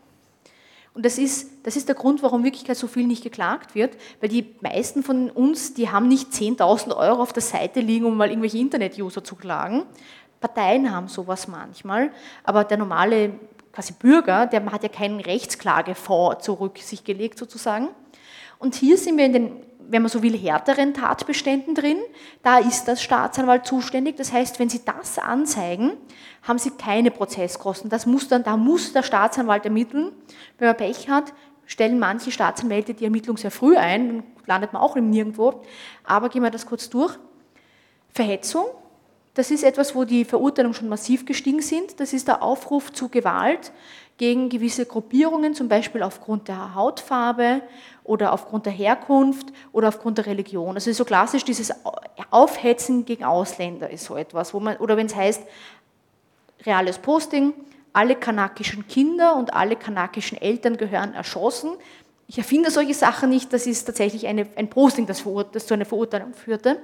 Und das ist, das ist der Grund, warum in Wirklichkeit so viel nicht geklagt wird, weil die meisten von uns, die haben nicht 10.000 Euro auf der Seite liegen, um mal irgendwelche Internet-User zu klagen. Parteien haben sowas manchmal, aber der normale quasi Bürger, der hat ja keinen Rechtsklagefonds zurück sich gelegt sozusagen. Und hier sind wir in den, wenn man so will, härteren Tatbeständen drin. Da ist das Staatsanwalt zuständig. Das heißt, wenn Sie das anzeigen, haben Sie keine Prozesskosten. Das muss dann, da muss der Staatsanwalt ermitteln. Wenn man Pech hat, stellen manche Staatsanwälte die Ermittlung sehr früh ein, dann landet man auch im Nirgendwo. Aber gehen wir das kurz durch. Verhetzung, das ist etwas, wo die Verurteilungen schon massiv gestiegen sind. Das ist der Aufruf zu Gewalt gegen gewisse Gruppierungen, zum Beispiel aufgrund der Hautfarbe oder aufgrund der Herkunft oder aufgrund der Religion. Also so klassisch dieses Aufhetzen gegen Ausländer ist so etwas, wo man, oder wenn es heißt, reales Posting, alle kanakischen Kinder und alle kanakischen Eltern gehören erschossen. Ich erfinde solche Sachen nicht, das ist tatsächlich eine, ein Posting, das, das zu einer Verurteilung führte.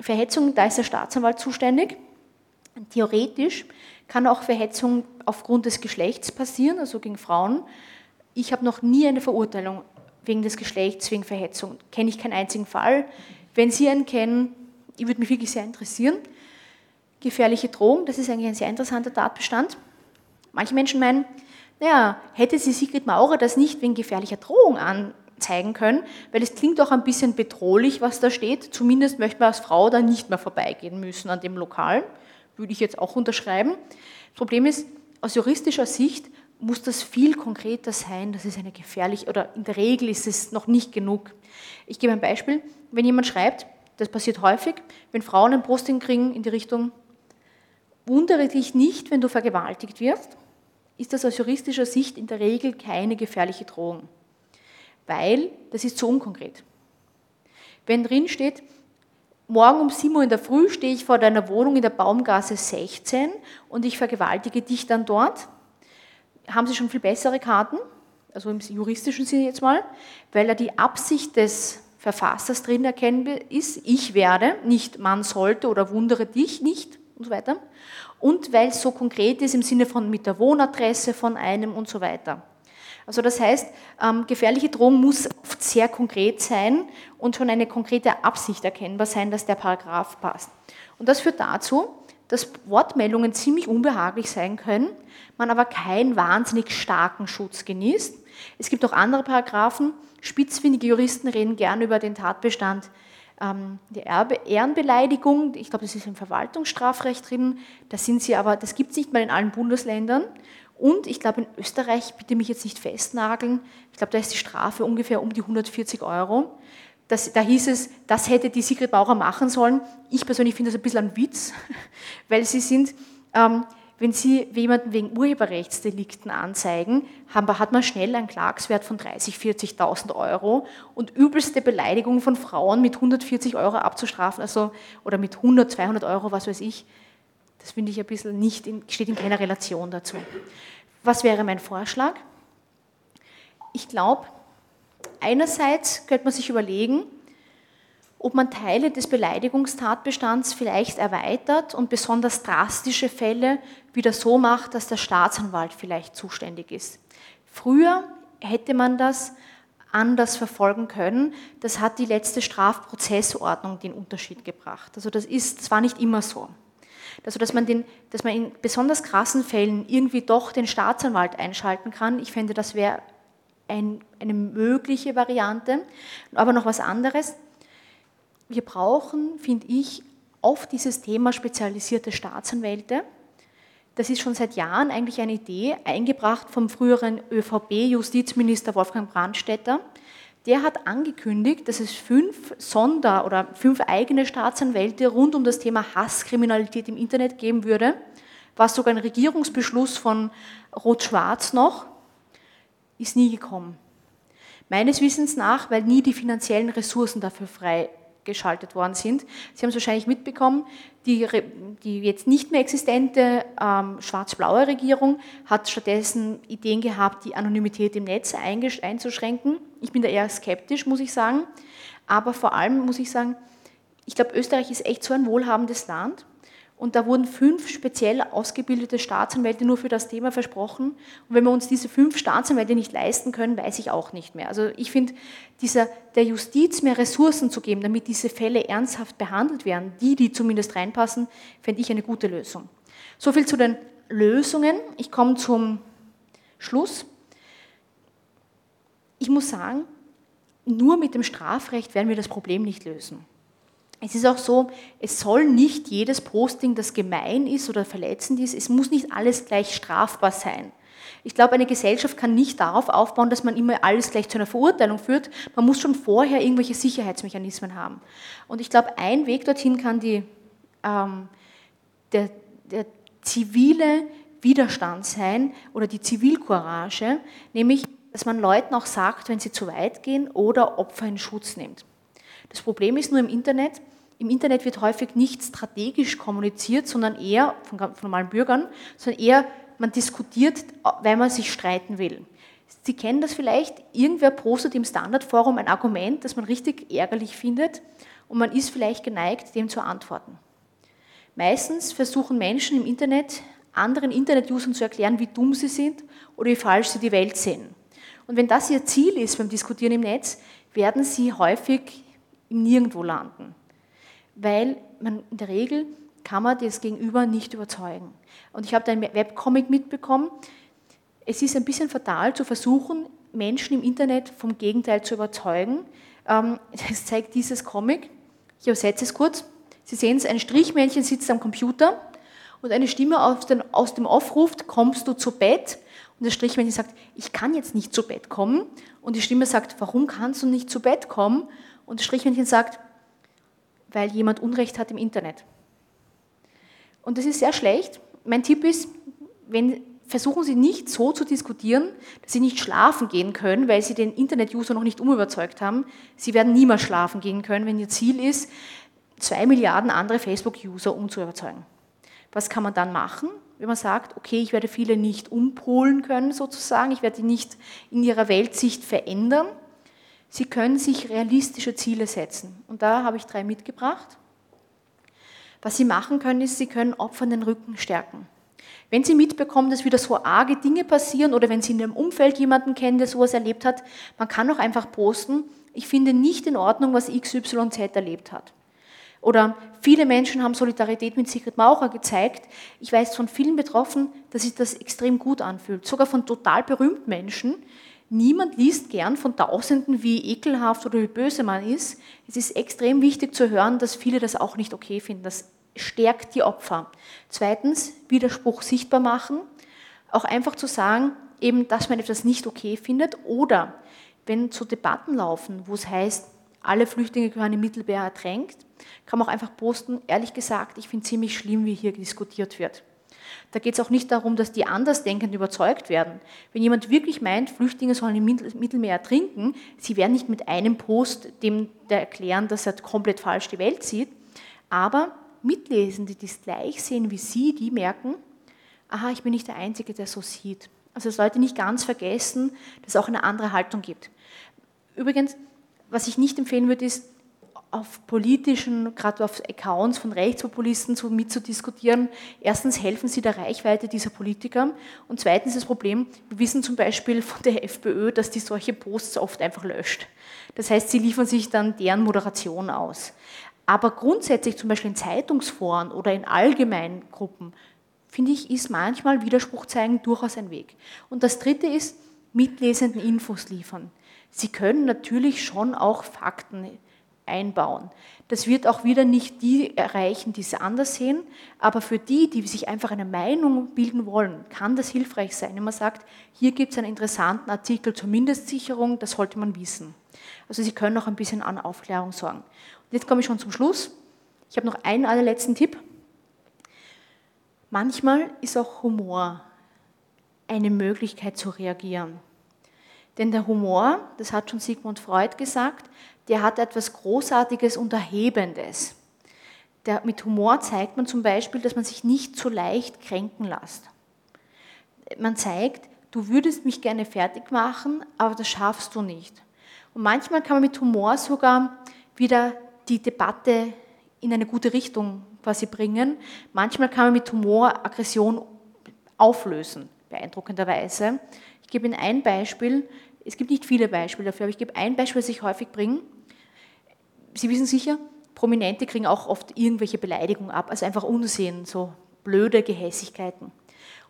Verhetzung, da ist der Staatsanwalt zuständig. Theoretisch kann auch Verhetzung aufgrund des Geschlechts passieren, also gegen Frauen. Ich habe noch nie eine Verurteilung wegen des Geschlechts, wegen Verhetzung. Kenne ich keinen einzigen Fall. Wenn Sie einen kennen, ich würde mich wirklich sehr interessieren. Gefährliche Drohung, das ist eigentlich ein sehr interessanter Tatbestand. Manche Menschen meinen, naja, hätte sie Sigrid Maurer das nicht wegen gefährlicher Drohung an, zeigen können, weil es klingt auch ein bisschen bedrohlich, was da steht. Zumindest möchte man als Frau da nicht mehr vorbeigehen müssen an dem Lokal. Würde ich jetzt auch unterschreiben. Das Problem ist, aus juristischer Sicht muss das viel konkreter sein. Das ist eine gefährliche, oder in der Regel ist es noch nicht genug. Ich gebe ein Beispiel. Wenn jemand schreibt, das passiert häufig, wenn Frauen ein Posting kriegen in die Richtung, wundere dich nicht, wenn du vergewaltigt wirst, ist das aus juristischer Sicht in der Regel keine gefährliche Drohung weil das ist zu unkonkret. Wenn drin steht, morgen um 7 Uhr in der Früh stehe ich vor deiner Wohnung in der Baumgasse 16 und ich vergewaltige dich dann dort, haben Sie schon viel bessere Karten, also im juristischen Sinne jetzt mal, weil da die Absicht des Verfassers drin erkennbar ist, ich werde, nicht man sollte oder wundere dich nicht und so weiter. Und weil es so konkret ist im Sinne von mit der Wohnadresse von einem und so weiter. Also das heißt, ähm, gefährliche Drohung muss oft sehr konkret sein und schon eine konkrete Absicht erkennbar sein, dass der Paragraph passt. Und das führt dazu, dass Wortmeldungen ziemlich unbehaglich sein können, man aber keinen wahnsinnig starken Schutz genießt. Es gibt auch andere Paragraphen. Spitzfindige Juristen reden gerne über den Tatbestand ähm, der Erbe Ehrenbeleidigung. Ich glaube, das ist im Verwaltungsstrafrecht drin. Das sind sie aber, das gibt es nicht mal in allen Bundesländern. Und ich glaube, in Österreich, bitte mich jetzt nicht festnageln, ich glaube, da ist die Strafe ungefähr um die 140 Euro. Das, da hieß es, das hätte die Sigrid Bauer machen sollen. Ich persönlich finde das ein bisschen ein Witz, weil sie sind, ähm, wenn Sie jemanden wegen Urheberrechtsdelikten anzeigen, hat man schnell einen Klagswert von 30.000, 40.000 Euro und übelste Beleidigung von Frauen mit 140 Euro abzustrafen, also, oder mit 100, 200 Euro, was weiß ich, das finde ich ein bisschen nicht, in, steht in keiner Relation dazu. Was wäre mein Vorschlag? Ich glaube, einerseits könnte man sich überlegen, ob man Teile des Beleidigungstatbestands vielleicht erweitert und besonders drastische Fälle wieder so macht, dass der Staatsanwalt vielleicht zuständig ist. Früher hätte man das anders verfolgen können. Das hat die letzte Strafprozessordnung den Unterschied gebracht. Also das ist, das war nicht immer so. Also dass man, den, dass man in besonders krassen Fällen irgendwie doch den Staatsanwalt einschalten kann. Ich fände, das wäre ein, eine mögliche Variante. Aber noch was anderes. Wir brauchen, finde ich, auf dieses Thema spezialisierte Staatsanwälte. Das ist schon seit Jahren eigentlich eine Idee, eingebracht vom früheren ÖVP-Justizminister Wolfgang Brandstätter der hat angekündigt, dass es fünf Sonder- oder fünf eigene Staatsanwälte rund um das Thema Hasskriminalität im Internet geben würde, was sogar ein Regierungsbeschluss von Rot-Schwarz noch, ist nie gekommen. Meines Wissens nach, weil nie die finanziellen Ressourcen dafür frei geschaltet worden sind. Sie haben es wahrscheinlich mitbekommen, die, die jetzt nicht mehr existente ähm, schwarz-blaue Regierung hat stattdessen Ideen gehabt, die Anonymität im Netz einzuschränken. Ich bin da eher skeptisch, muss ich sagen. Aber vor allem muss ich sagen, ich glaube, Österreich ist echt so ein wohlhabendes Land. Und da wurden fünf speziell ausgebildete Staatsanwälte nur für das Thema versprochen. Und wenn wir uns diese fünf Staatsanwälte nicht leisten können, weiß ich auch nicht mehr. Also ich finde, der Justiz mehr Ressourcen zu geben, damit diese Fälle ernsthaft behandelt werden, die, die zumindest reinpassen, fände ich eine gute Lösung. So viel zu den Lösungen. Ich komme zum Schluss. Ich muss sagen, nur mit dem Strafrecht werden wir das Problem nicht lösen. Es ist auch so, es soll nicht jedes Posting, das gemein ist oder verletzend ist, es muss nicht alles gleich strafbar sein. Ich glaube, eine Gesellschaft kann nicht darauf aufbauen, dass man immer alles gleich zu einer Verurteilung führt. Man muss schon vorher irgendwelche Sicherheitsmechanismen haben. Und ich glaube, ein Weg dorthin kann die, ähm, der, der zivile Widerstand sein oder die Zivilcourage, nämlich, dass man Leuten auch sagt, wenn sie zu weit gehen oder Opfer in Schutz nimmt. Das Problem ist nur im Internet, im Internet wird häufig nicht strategisch kommuniziert, sondern eher von, von normalen Bürgern, sondern eher man diskutiert, weil man sich streiten will. Sie kennen das vielleicht, irgendwer postet im Standardforum ein Argument, das man richtig ärgerlich findet und man ist vielleicht geneigt, dem zu antworten. Meistens versuchen Menschen im Internet anderen Internet-Usern zu erklären, wie dumm sie sind oder wie falsch sie die Welt sehen. Und wenn das ihr Ziel ist beim Diskutieren im Netz, werden sie häufig im Nirgendwo landen weil man in der Regel kann man das Gegenüber nicht überzeugen. Und ich habe da ein Webcomic mitbekommen. Es ist ein bisschen fatal zu versuchen, Menschen im Internet vom Gegenteil zu überzeugen. Ähm, das zeigt dieses Comic. Ich übersetze es kurz. Sie sehen es, ein Strichmännchen sitzt am Computer und eine Stimme aus, aus dem Off ruft, kommst du zu Bett? Und das Strichmännchen sagt, ich kann jetzt nicht zu Bett kommen. Und die Stimme sagt, warum kannst du nicht zu Bett kommen? Und das Strichmännchen sagt, weil jemand Unrecht hat im Internet. Und das ist sehr schlecht. Mein Tipp ist, wenn, versuchen Sie nicht so zu diskutieren, dass Sie nicht schlafen gehen können, weil Sie den Internet-User noch nicht umüberzeugt haben. Sie werden niemals schlafen gehen können, wenn Ihr Ziel ist, zwei Milliarden andere Facebook-User umzuüberzeugen. Was kann man dann machen, wenn man sagt, okay, ich werde viele nicht umpolen können sozusagen, ich werde die nicht in ihrer Weltsicht verändern, Sie können sich realistische Ziele setzen. Und da habe ich drei mitgebracht. Was Sie machen können, ist, Sie können Opfern den Rücken stärken. Wenn Sie mitbekommen, dass wieder so arge Dinge passieren oder wenn Sie in Ihrem Umfeld jemanden kennen, der sowas erlebt hat, man kann auch einfach posten, ich finde nicht in Ordnung, was XYZ erlebt hat. Oder viele Menschen haben Solidarität mit Sigrid Maucher gezeigt. Ich weiß von vielen Betroffenen, dass sich das extrem gut anfühlt. Sogar von total berühmten Menschen, Niemand liest gern von Tausenden, wie ekelhaft oder wie böse man ist. Es ist extrem wichtig zu hören, dass viele das auch nicht okay finden. Das stärkt die Opfer. Zweitens, Widerspruch sichtbar machen. Auch einfach zu sagen, eben, dass man etwas nicht okay findet. Oder wenn zu Debatten laufen, wo es heißt, alle Flüchtlinge gehören im Mittelmeer ertränkt, kann man auch einfach posten, ehrlich gesagt, ich finde ziemlich schlimm, wie hier diskutiert wird. Da geht es auch nicht darum, dass die Andersdenkenden überzeugt werden. Wenn jemand wirklich meint, Flüchtlinge sollen im Mittelmeer ertrinken, sie werden nicht mit einem Post dem der erklären, dass er komplett falsch die Welt sieht. Aber Mitlesende, die es gleich sehen wie Sie, die merken, aha, ich bin nicht der Einzige, der so sieht. Also dass Leute nicht ganz vergessen, dass es auch eine andere Haltung gibt. Übrigens, was ich nicht empfehlen würde, ist, auf politischen, gerade auf Accounts von Rechtspopulisten so mitzudiskutieren. Erstens helfen sie der Reichweite dieser Politiker und zweitens das Problem, wir wissen zum Beispiel von der FPÖ, dass die solche Posts oft einfach löscht. Das heißt, sie liefern sich dann deren Moderation aus. Aber grundsätzlich zum Beispiel in Zeitungsforen oder in allgemeinen Gruppen, finde ich, ist manchmal Widerspruch zeigen durchaus ein Weg. Und das Dritte ist, mitlesenden Infos liefern. Sie können natürlich schon auch Fakten einbauen. Das wird auch wieder nicht die erreichen, die es anders sehen, aber für die, die sich einfach eine Meinung bilden wollen, kann das hilfreich sein, wenn man sagt, hier gibt es einen interessanten Artikel zur Mindestsicherung, das sollte man wissen. Also Sie können auch ein bisschen an Aufklärung sorgen. Und jetzt komme ich schon zum Schluss. Ich habe noch einen allerletzten Tipp. Manchmal ist auch Humor eine Möglichkeit zu reagieren. Denn der Humor, das hat schon Sigmund Freud gesagt, der hat etwas Großartiges und Erhebendes. Der, mit Humor zeigt man zum Beispiel, dass man sich nicht so leicht kränken lässt. Man zeigt, du würdest mich gerne fertig machen, aber das schaffst du nicht. Und manchmal kann man mit Humor sogar wieder die Debatte in eine gute Richtung quasi bringen. Manchmal kann man mit Humor Aggression auflösen, beeindruckenderweise. Ich gebe Ihnen ein Beispiel. Es gibt nicht viele Beispiele dafür, aber ich gebe ein Beispiel, das ich häufig bringe. Sie wissen sicher, Prominente kriegen auch oft irgendwelche Beleidigungen ab, also einfach Unsinn, so blöde Gehässigkeiten.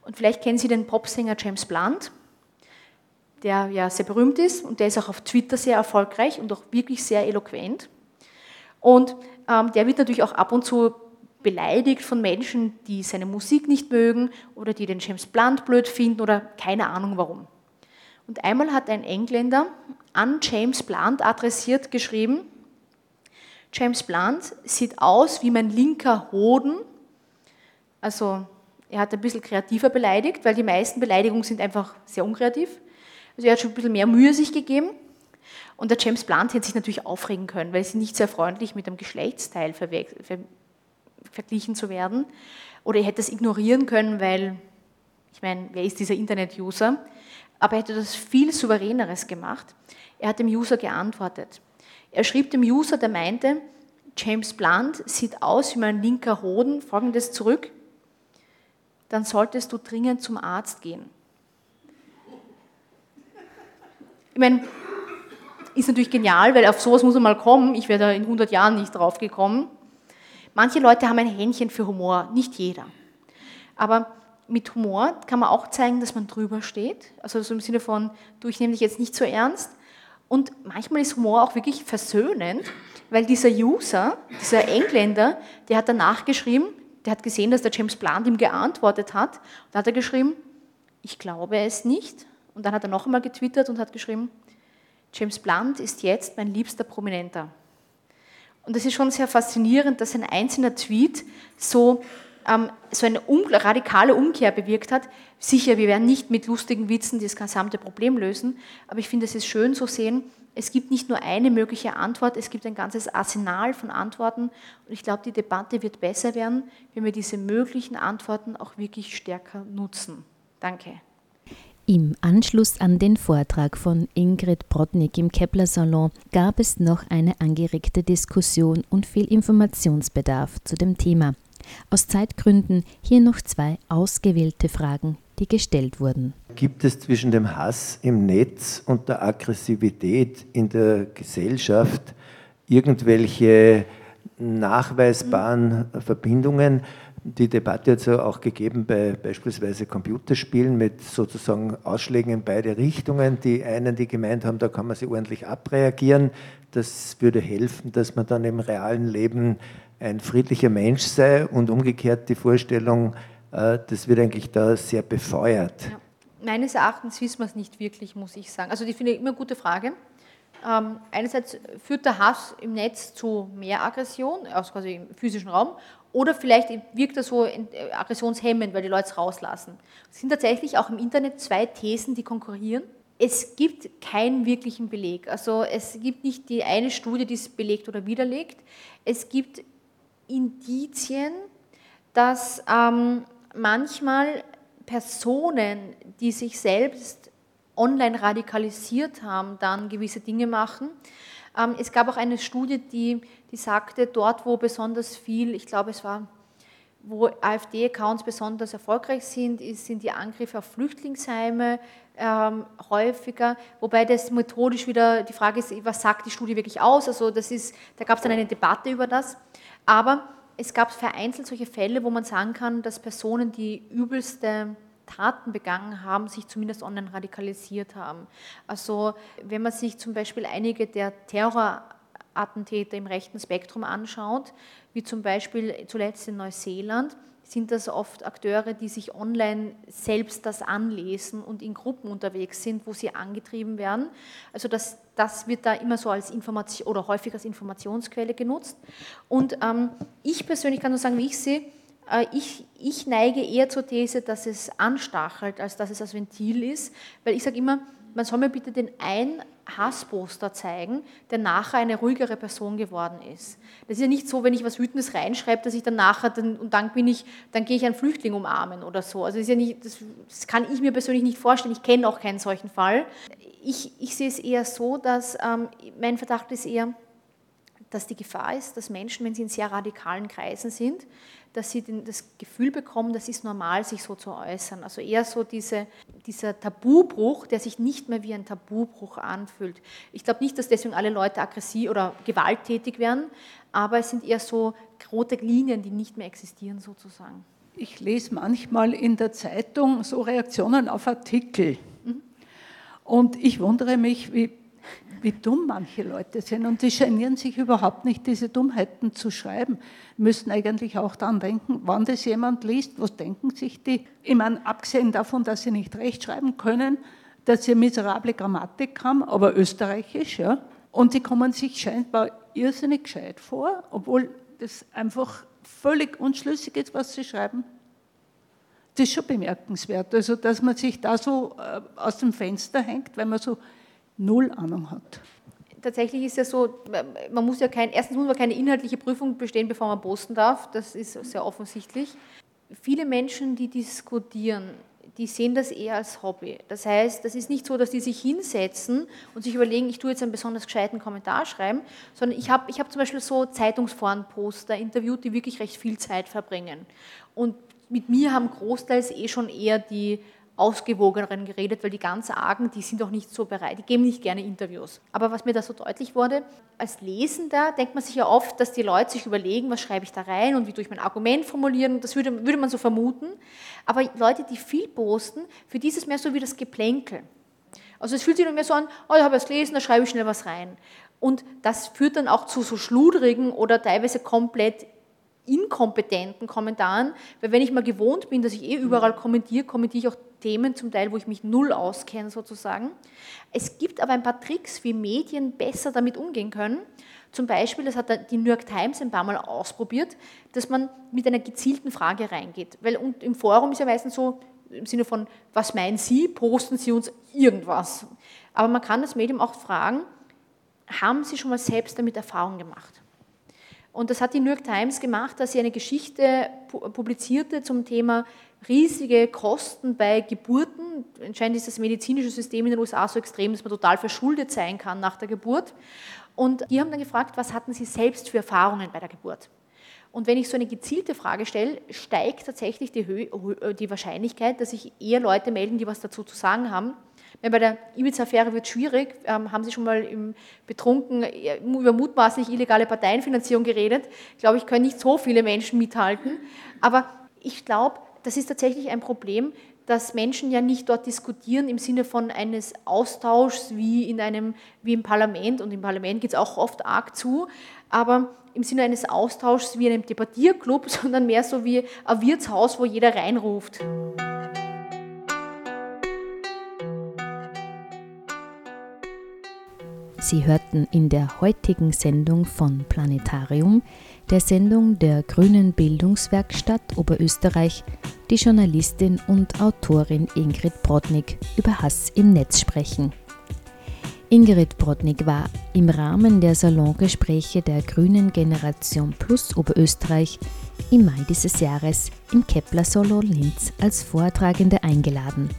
Und vielleicht kennen Sie den Popsänger James Blunt, der ja sehr berühmt ist und der ist auch auf Twitter sehr erfolgreich und auch wirklich sehr eloquent. Und ähm, der wird natürlich auch ab und zu beleidigt von Menschen, die seine Musik nicht mögen oder die den James Blunt blöd finden oder keine Ahnung warum. Und einmal hat ein Engländer an James Blunt adressiert geschrieben, James Blunt sieht aus wie mein linker Hoden. Also er hat ein bisschen kreativer beleidigt, weil die meisten Beleidigungen sind einfach sehr unkreativ. Also er hat schon ein bisschen mehr Mühe sich gegeben. Und der James Blunt hätte sich natürlich aufregen können, weil sie nicht sehr freundlich mit dem Geschlechtsteil ver verglichen zu werden. Oder er hätte es ignorieren können, weil, ich meine, wer ist dieser Internet-User? Aber er hätte das viel souveräneres gemacht. Er hat dem User geantwortet. Er schrieb dem User, der meinte, James Blunt sieht aus wie mein linker Hoden, folgendes zurück, dann solltest du dringend zum Arzt gehen. Ich meine, ist natürlich genial, weil auf sowas muss man mal kommen. Ich wäre da in 100 Jahren nicht drauf gekommen. Manche Leute haben ein Händchen für Humor, nicht jeder. Aber mit Humor kann man auch zeigen, dass man drüber steht. Also so im Sinne von, du, ich nehme dich jetzt nicht so ernst. Und manchmal ist Humor auch wirklich versöhnend, weil dieser User, dieser Engländer, der hat danach geschrieben, der hat gesehen, dass der James Blunt ihm geantwortet hat. Und hat er geschrieben, ich glaube es nicht. Und dann hat er noch einmal getwittert und hat geschrieben, James Blunt ist jetzt mein liebster Prominenter. Und es ist schon sehr faszinierend, dass ein einzelner Tweet so, so eine radikale Umkehr bewirkt hat. Sicher, wir werden nicht mit lustigen Witzen das gesamte Problem lösen, aber ich finde, es ist schön zu sehen, es gibt nicht nur eine mögliche Antwort, es gibt ein ganzes Arsenal von Antworten. Und ich glaube, die Debatte wird besser werden, wenn wir diese möglichen Antworten auch wirklich stärker nutzen. Danke. Im Anschluss an den Vortrag von Ingrid Brodnik im Kepler Salon gab es noch eine angeregte Diskussion und viel Informationsbedarf zu dem Thema. Aus Zeitgründen hier noch zwei ausgewählte Fragen, die gestellt wurden. Gibt es zwischen dem Hass im Netz und der Aggressivität in der Gesellschaft irgendwelche nachweisbaren Verbindungen? die Debatte hat es ja auch gegeben bei beispielsweise Computerspielen mit sozusagen Ausschlägen in beide Richtungen. Die einen, die gemeint haben, da kann man sich ordentlich abreagieren. Das würde helfen, dass man dann im realen Leben ein friedlicher Mensch sei und umgekehrt die Vorstellung, äh, das wird eigentlich da sehr befeuert. Ja. Meines Erachtens wissen wir es nicht wirklich, muss ich sagen. Also die finde ich immer eine gute Frage. Ähm, einerseits führt der Hass im Netz zu mehr Aggression, also quasi im physischen Raum, oder vielleicht wirkt er so äh, aggressionshemmend, weil die Leute es rauslassen. Es sind tatsächlich auch im Internet zwei Thesen, die konkurrieren. Es gibt keinen wirklichen Beleg. Also es gibt nicht die eine Studie, die es belegt oder widerlegt. Es gibt Indizien, dass ähm, manchmal Personen, die sich selbst online radikalisiert haben, dann gewisse Dinge machen. Ähm, es gab auch eine Studie, die, die sagte, dort, wo besonders viel, ich glaube, es war, wo AfD-Accounts besonders erfolgreich sind, sind die Angriffe auf Flüchtlingsheime ähm, häufiger, wobei das methodisch wieder die Frage ist, was sagt die Studie wirklich aus? Also das ist, da gab es dann eine Debatte über das. Aber es gab vereinzelt solche Fälle, wo man sagen kann, dass Personen, die übelste Taten begangen haben, sich zumindest online radikalisiert haben. Also wenn man sich zum Beispiel einige der Terrorattentäter im rechten Spektrum anschaut, wie zum Beispiel zuletzt in Neuseeland, sind das oft Akteure, die sich online selbst das anlesen und in Gruppen unterwegs sind, wo sie angetrieben werden. Also das, das wird da immer so als Information oder häufig als Informationsquelle genutzt. Und ähm, ich persönlich kann nur sagen, wie ich sehe, äh, ich, ich neige eher zur These, dass es anstachelt, als dass es als Ventil ist, weil ich sage immer, man soll mir bitte den ein Hassposter zeigen, der nachher eine ruhigere Person geworden ist. Das ist ja nicht so, wenn ich was Wütendes reinschreibe, dass ich dann nachher, dann, und dann bin ich, dann gehe ich einen Flüchtling umarmen oder so. Also das, ist ja nicht, das, das kann ich mir persönlich nicht vorstellen. Ich kenne auch keinen solchen Fall. Ich, ich sehe es eher so, dass ähm, mein Verdacht ist eher, dass die Gefahr ist, dass Menschen, wenn sie in sehr radikalen Kreisen sind, dass sie den, das Gefühl bekommen, das ist normal, sich so zu äußern. Also eher so diese, dieser Tabubruch, der sich nicht mehr wie ein Tabubruch anfühlt. Ich glaube nicht, dass deswegen alle Leute aggressiv oder gewalttätig werden, aber es sind eher so rote Linien, die nicht mehr existieren sozusagen. Ich lese manchmal in der Zeitung so Reaktionen auf Artikel. Und ich wundere mich, wie wie dumm manche Leute sind. Und die genieren sich überhaupt nicht, diese Dummheiten zu schreiben. Müssten eigentlich auch daran denken, wann das jemand liest, was denken sich die? Ich meine, abgesehen davon, dass sie nicht rechtschreiben können, dass sie miserable Grammatik haben, aber österreichisch, ja. Und die kommen sich scheinbar irrsinnig gescheit vor, obwohl das einfach völlig unschlüssig ist, was sie schreiben. Das ist schon bemerkenswert. Also, dass man sich da so äh, aus dem Fenster hängt, weil man so null Ahnung hat. Tatsächlich ist ja so, man muss ja kein, erstens muss man keine inhaltliche Prüfung bestehen, bevor man posten darf, das ist sehr offensichtlich. Viele Menschen, die diskutieren, die sehen das eher als Hobby. Das heißt, das ist nicht so, dass die sich hinsetzen und sich überlegen, ich tue jetzt einen besonders gescheiten Kommentar schreiben, sondern ich habe ich hab zum Beispiel so Zeitungsforenposter interviewt, die wirklich recht viel Zeit verbringen. Und mit mir haben großteils eh schon eher die ausgewogeneren geredet, weil die ganz argen, die sind auch nicht so bereit, die geben nicht gerne Interviews. Aber was mir da so deutlich wurde, als Lesender denkt man sich ja oft, dass die Leute sich überlegen, was schreibe ich da rein und wie tue ich mein Argument formulieren, das würde, würde man so vermuten. Aber Leute, die viel posten, für die ist es mehr so wie das Geplänkel. Also es fühlt sich nur mehr so an, oh, ich habe es gelesen, da schreibe ich schnell was rein. Und das führt dann auch zu so schludrigen oder teilweise komplett inkompetenten Kommentaren, weil wenn ich mal gewohnt bin, dass ich eh überall kommentiere, kommentiere ich auch Themen zum Teil, wo ich mich null auskenne sozusagen. Es gibt aber ein paar Tricks, wie Medien besser damit umgehen können. Zum Beispiel, das hat die New York Times ein paar Mal ausprobiert, dass man mit einer gezielten Frage reingeht. Weil im Forum ist ja meistens so, im Sinne von, was meinen Sie, posten Sie uns irgendwas. Aber man kann das Medium auch fragen, haben Sie schon mal selbst damit Erfahrung gemacht? Und das hat die New York Times gemacht, dass sie eine Geschichte publizierte zum Thema riesige Kosten bei Geburten. Anscheinend ist das medizinische System in den USA so extrem, dass man total verschuldet sein kann nach der Geburt. Und die haben dann gefragt, was hatten sie selbst für Erfahrungen bei der Geburt? Und wenn ich so eine gezielte Frage stelle, steigt tatsächlich die, die Wahrscheinlichkeit, dass sich eher Leute melden, die was dazu zu sagen haben. Wenn bei der Ibiza-Affäre wird es schwierig. Ähm, haben Sie schon mal im Betrunken äh, über mutmaßlich illegale Parteienfinanzierung geredet? Ich glaube, ich können nicht so viele Menschen mithalten. Aber ich glaube, das ist tatsächlich ein Problem, dass Menschen ja nicht dort diskutieren im Sinne von eines Austauschs wie in einem, wie im Parlament, und im Parlament geht es auch oft arg zu, aber im Sinne eines Austauschs wie in einem Debattierclub, sondern mehr so wie ein Wirtshaus, wo jeder reinruft. Sie hörten in der heutigen Sendung von Planetarium, der Sendung der Grünen Bildungswerkstatt Oberösterreich, die Journalistin und Autorin Ingrid Brodnik über Hass im Netz sprechen. Ingrid Brodnik war im Rahmen der Salongespräche der Grünen Generation Plus Oberösterreich im Mai dieses Jahres im Kepler Solo Linz als Vortragende eingeladen.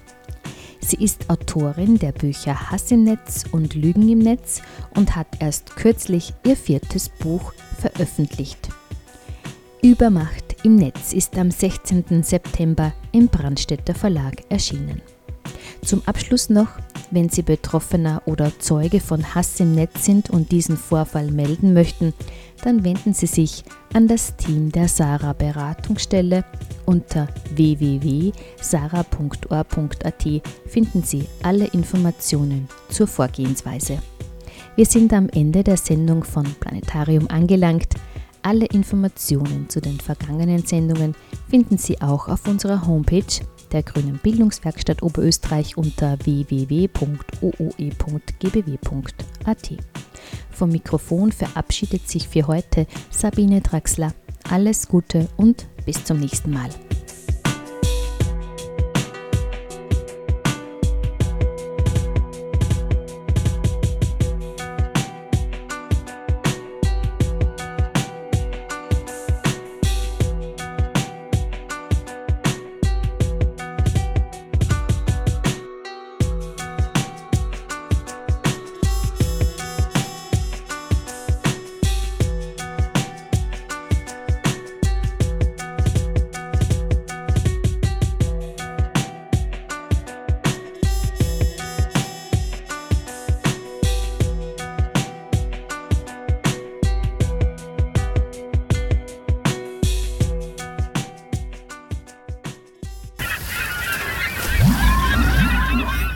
Sie ist Autorin der Bücher Hass im Netz und Lügen im Netz und hat erst kürzlich ihr viertes Buch veröffentlicht. Übermacht im Netz ist am 16. September im Brandstätter Verlag erschienen. Zum Abschluss noch, wenn Sie Betroffener oder Zeuge von Hass im Netz sind und diesen Vorfall melden möchten, dann wenden Sie sich an das Team der Sarah Beratungsstelle. Unter www.sarah.or.at finden Sie alle Informationen zur Vorgehensweise. Wir sind am Ende der Sendung von Planetarium angelangt. Alle Informationen zu den vergangenen Sendungen finden Sie auch auf unserer Homepage der Grünen Bildungswerkstatt Oberösterreich unter www.ooe.gbw.at. Vom Mikrofon verabschiedet sich für heute Sabine Draxler. Alles Gute und bis zum nächsten Mal.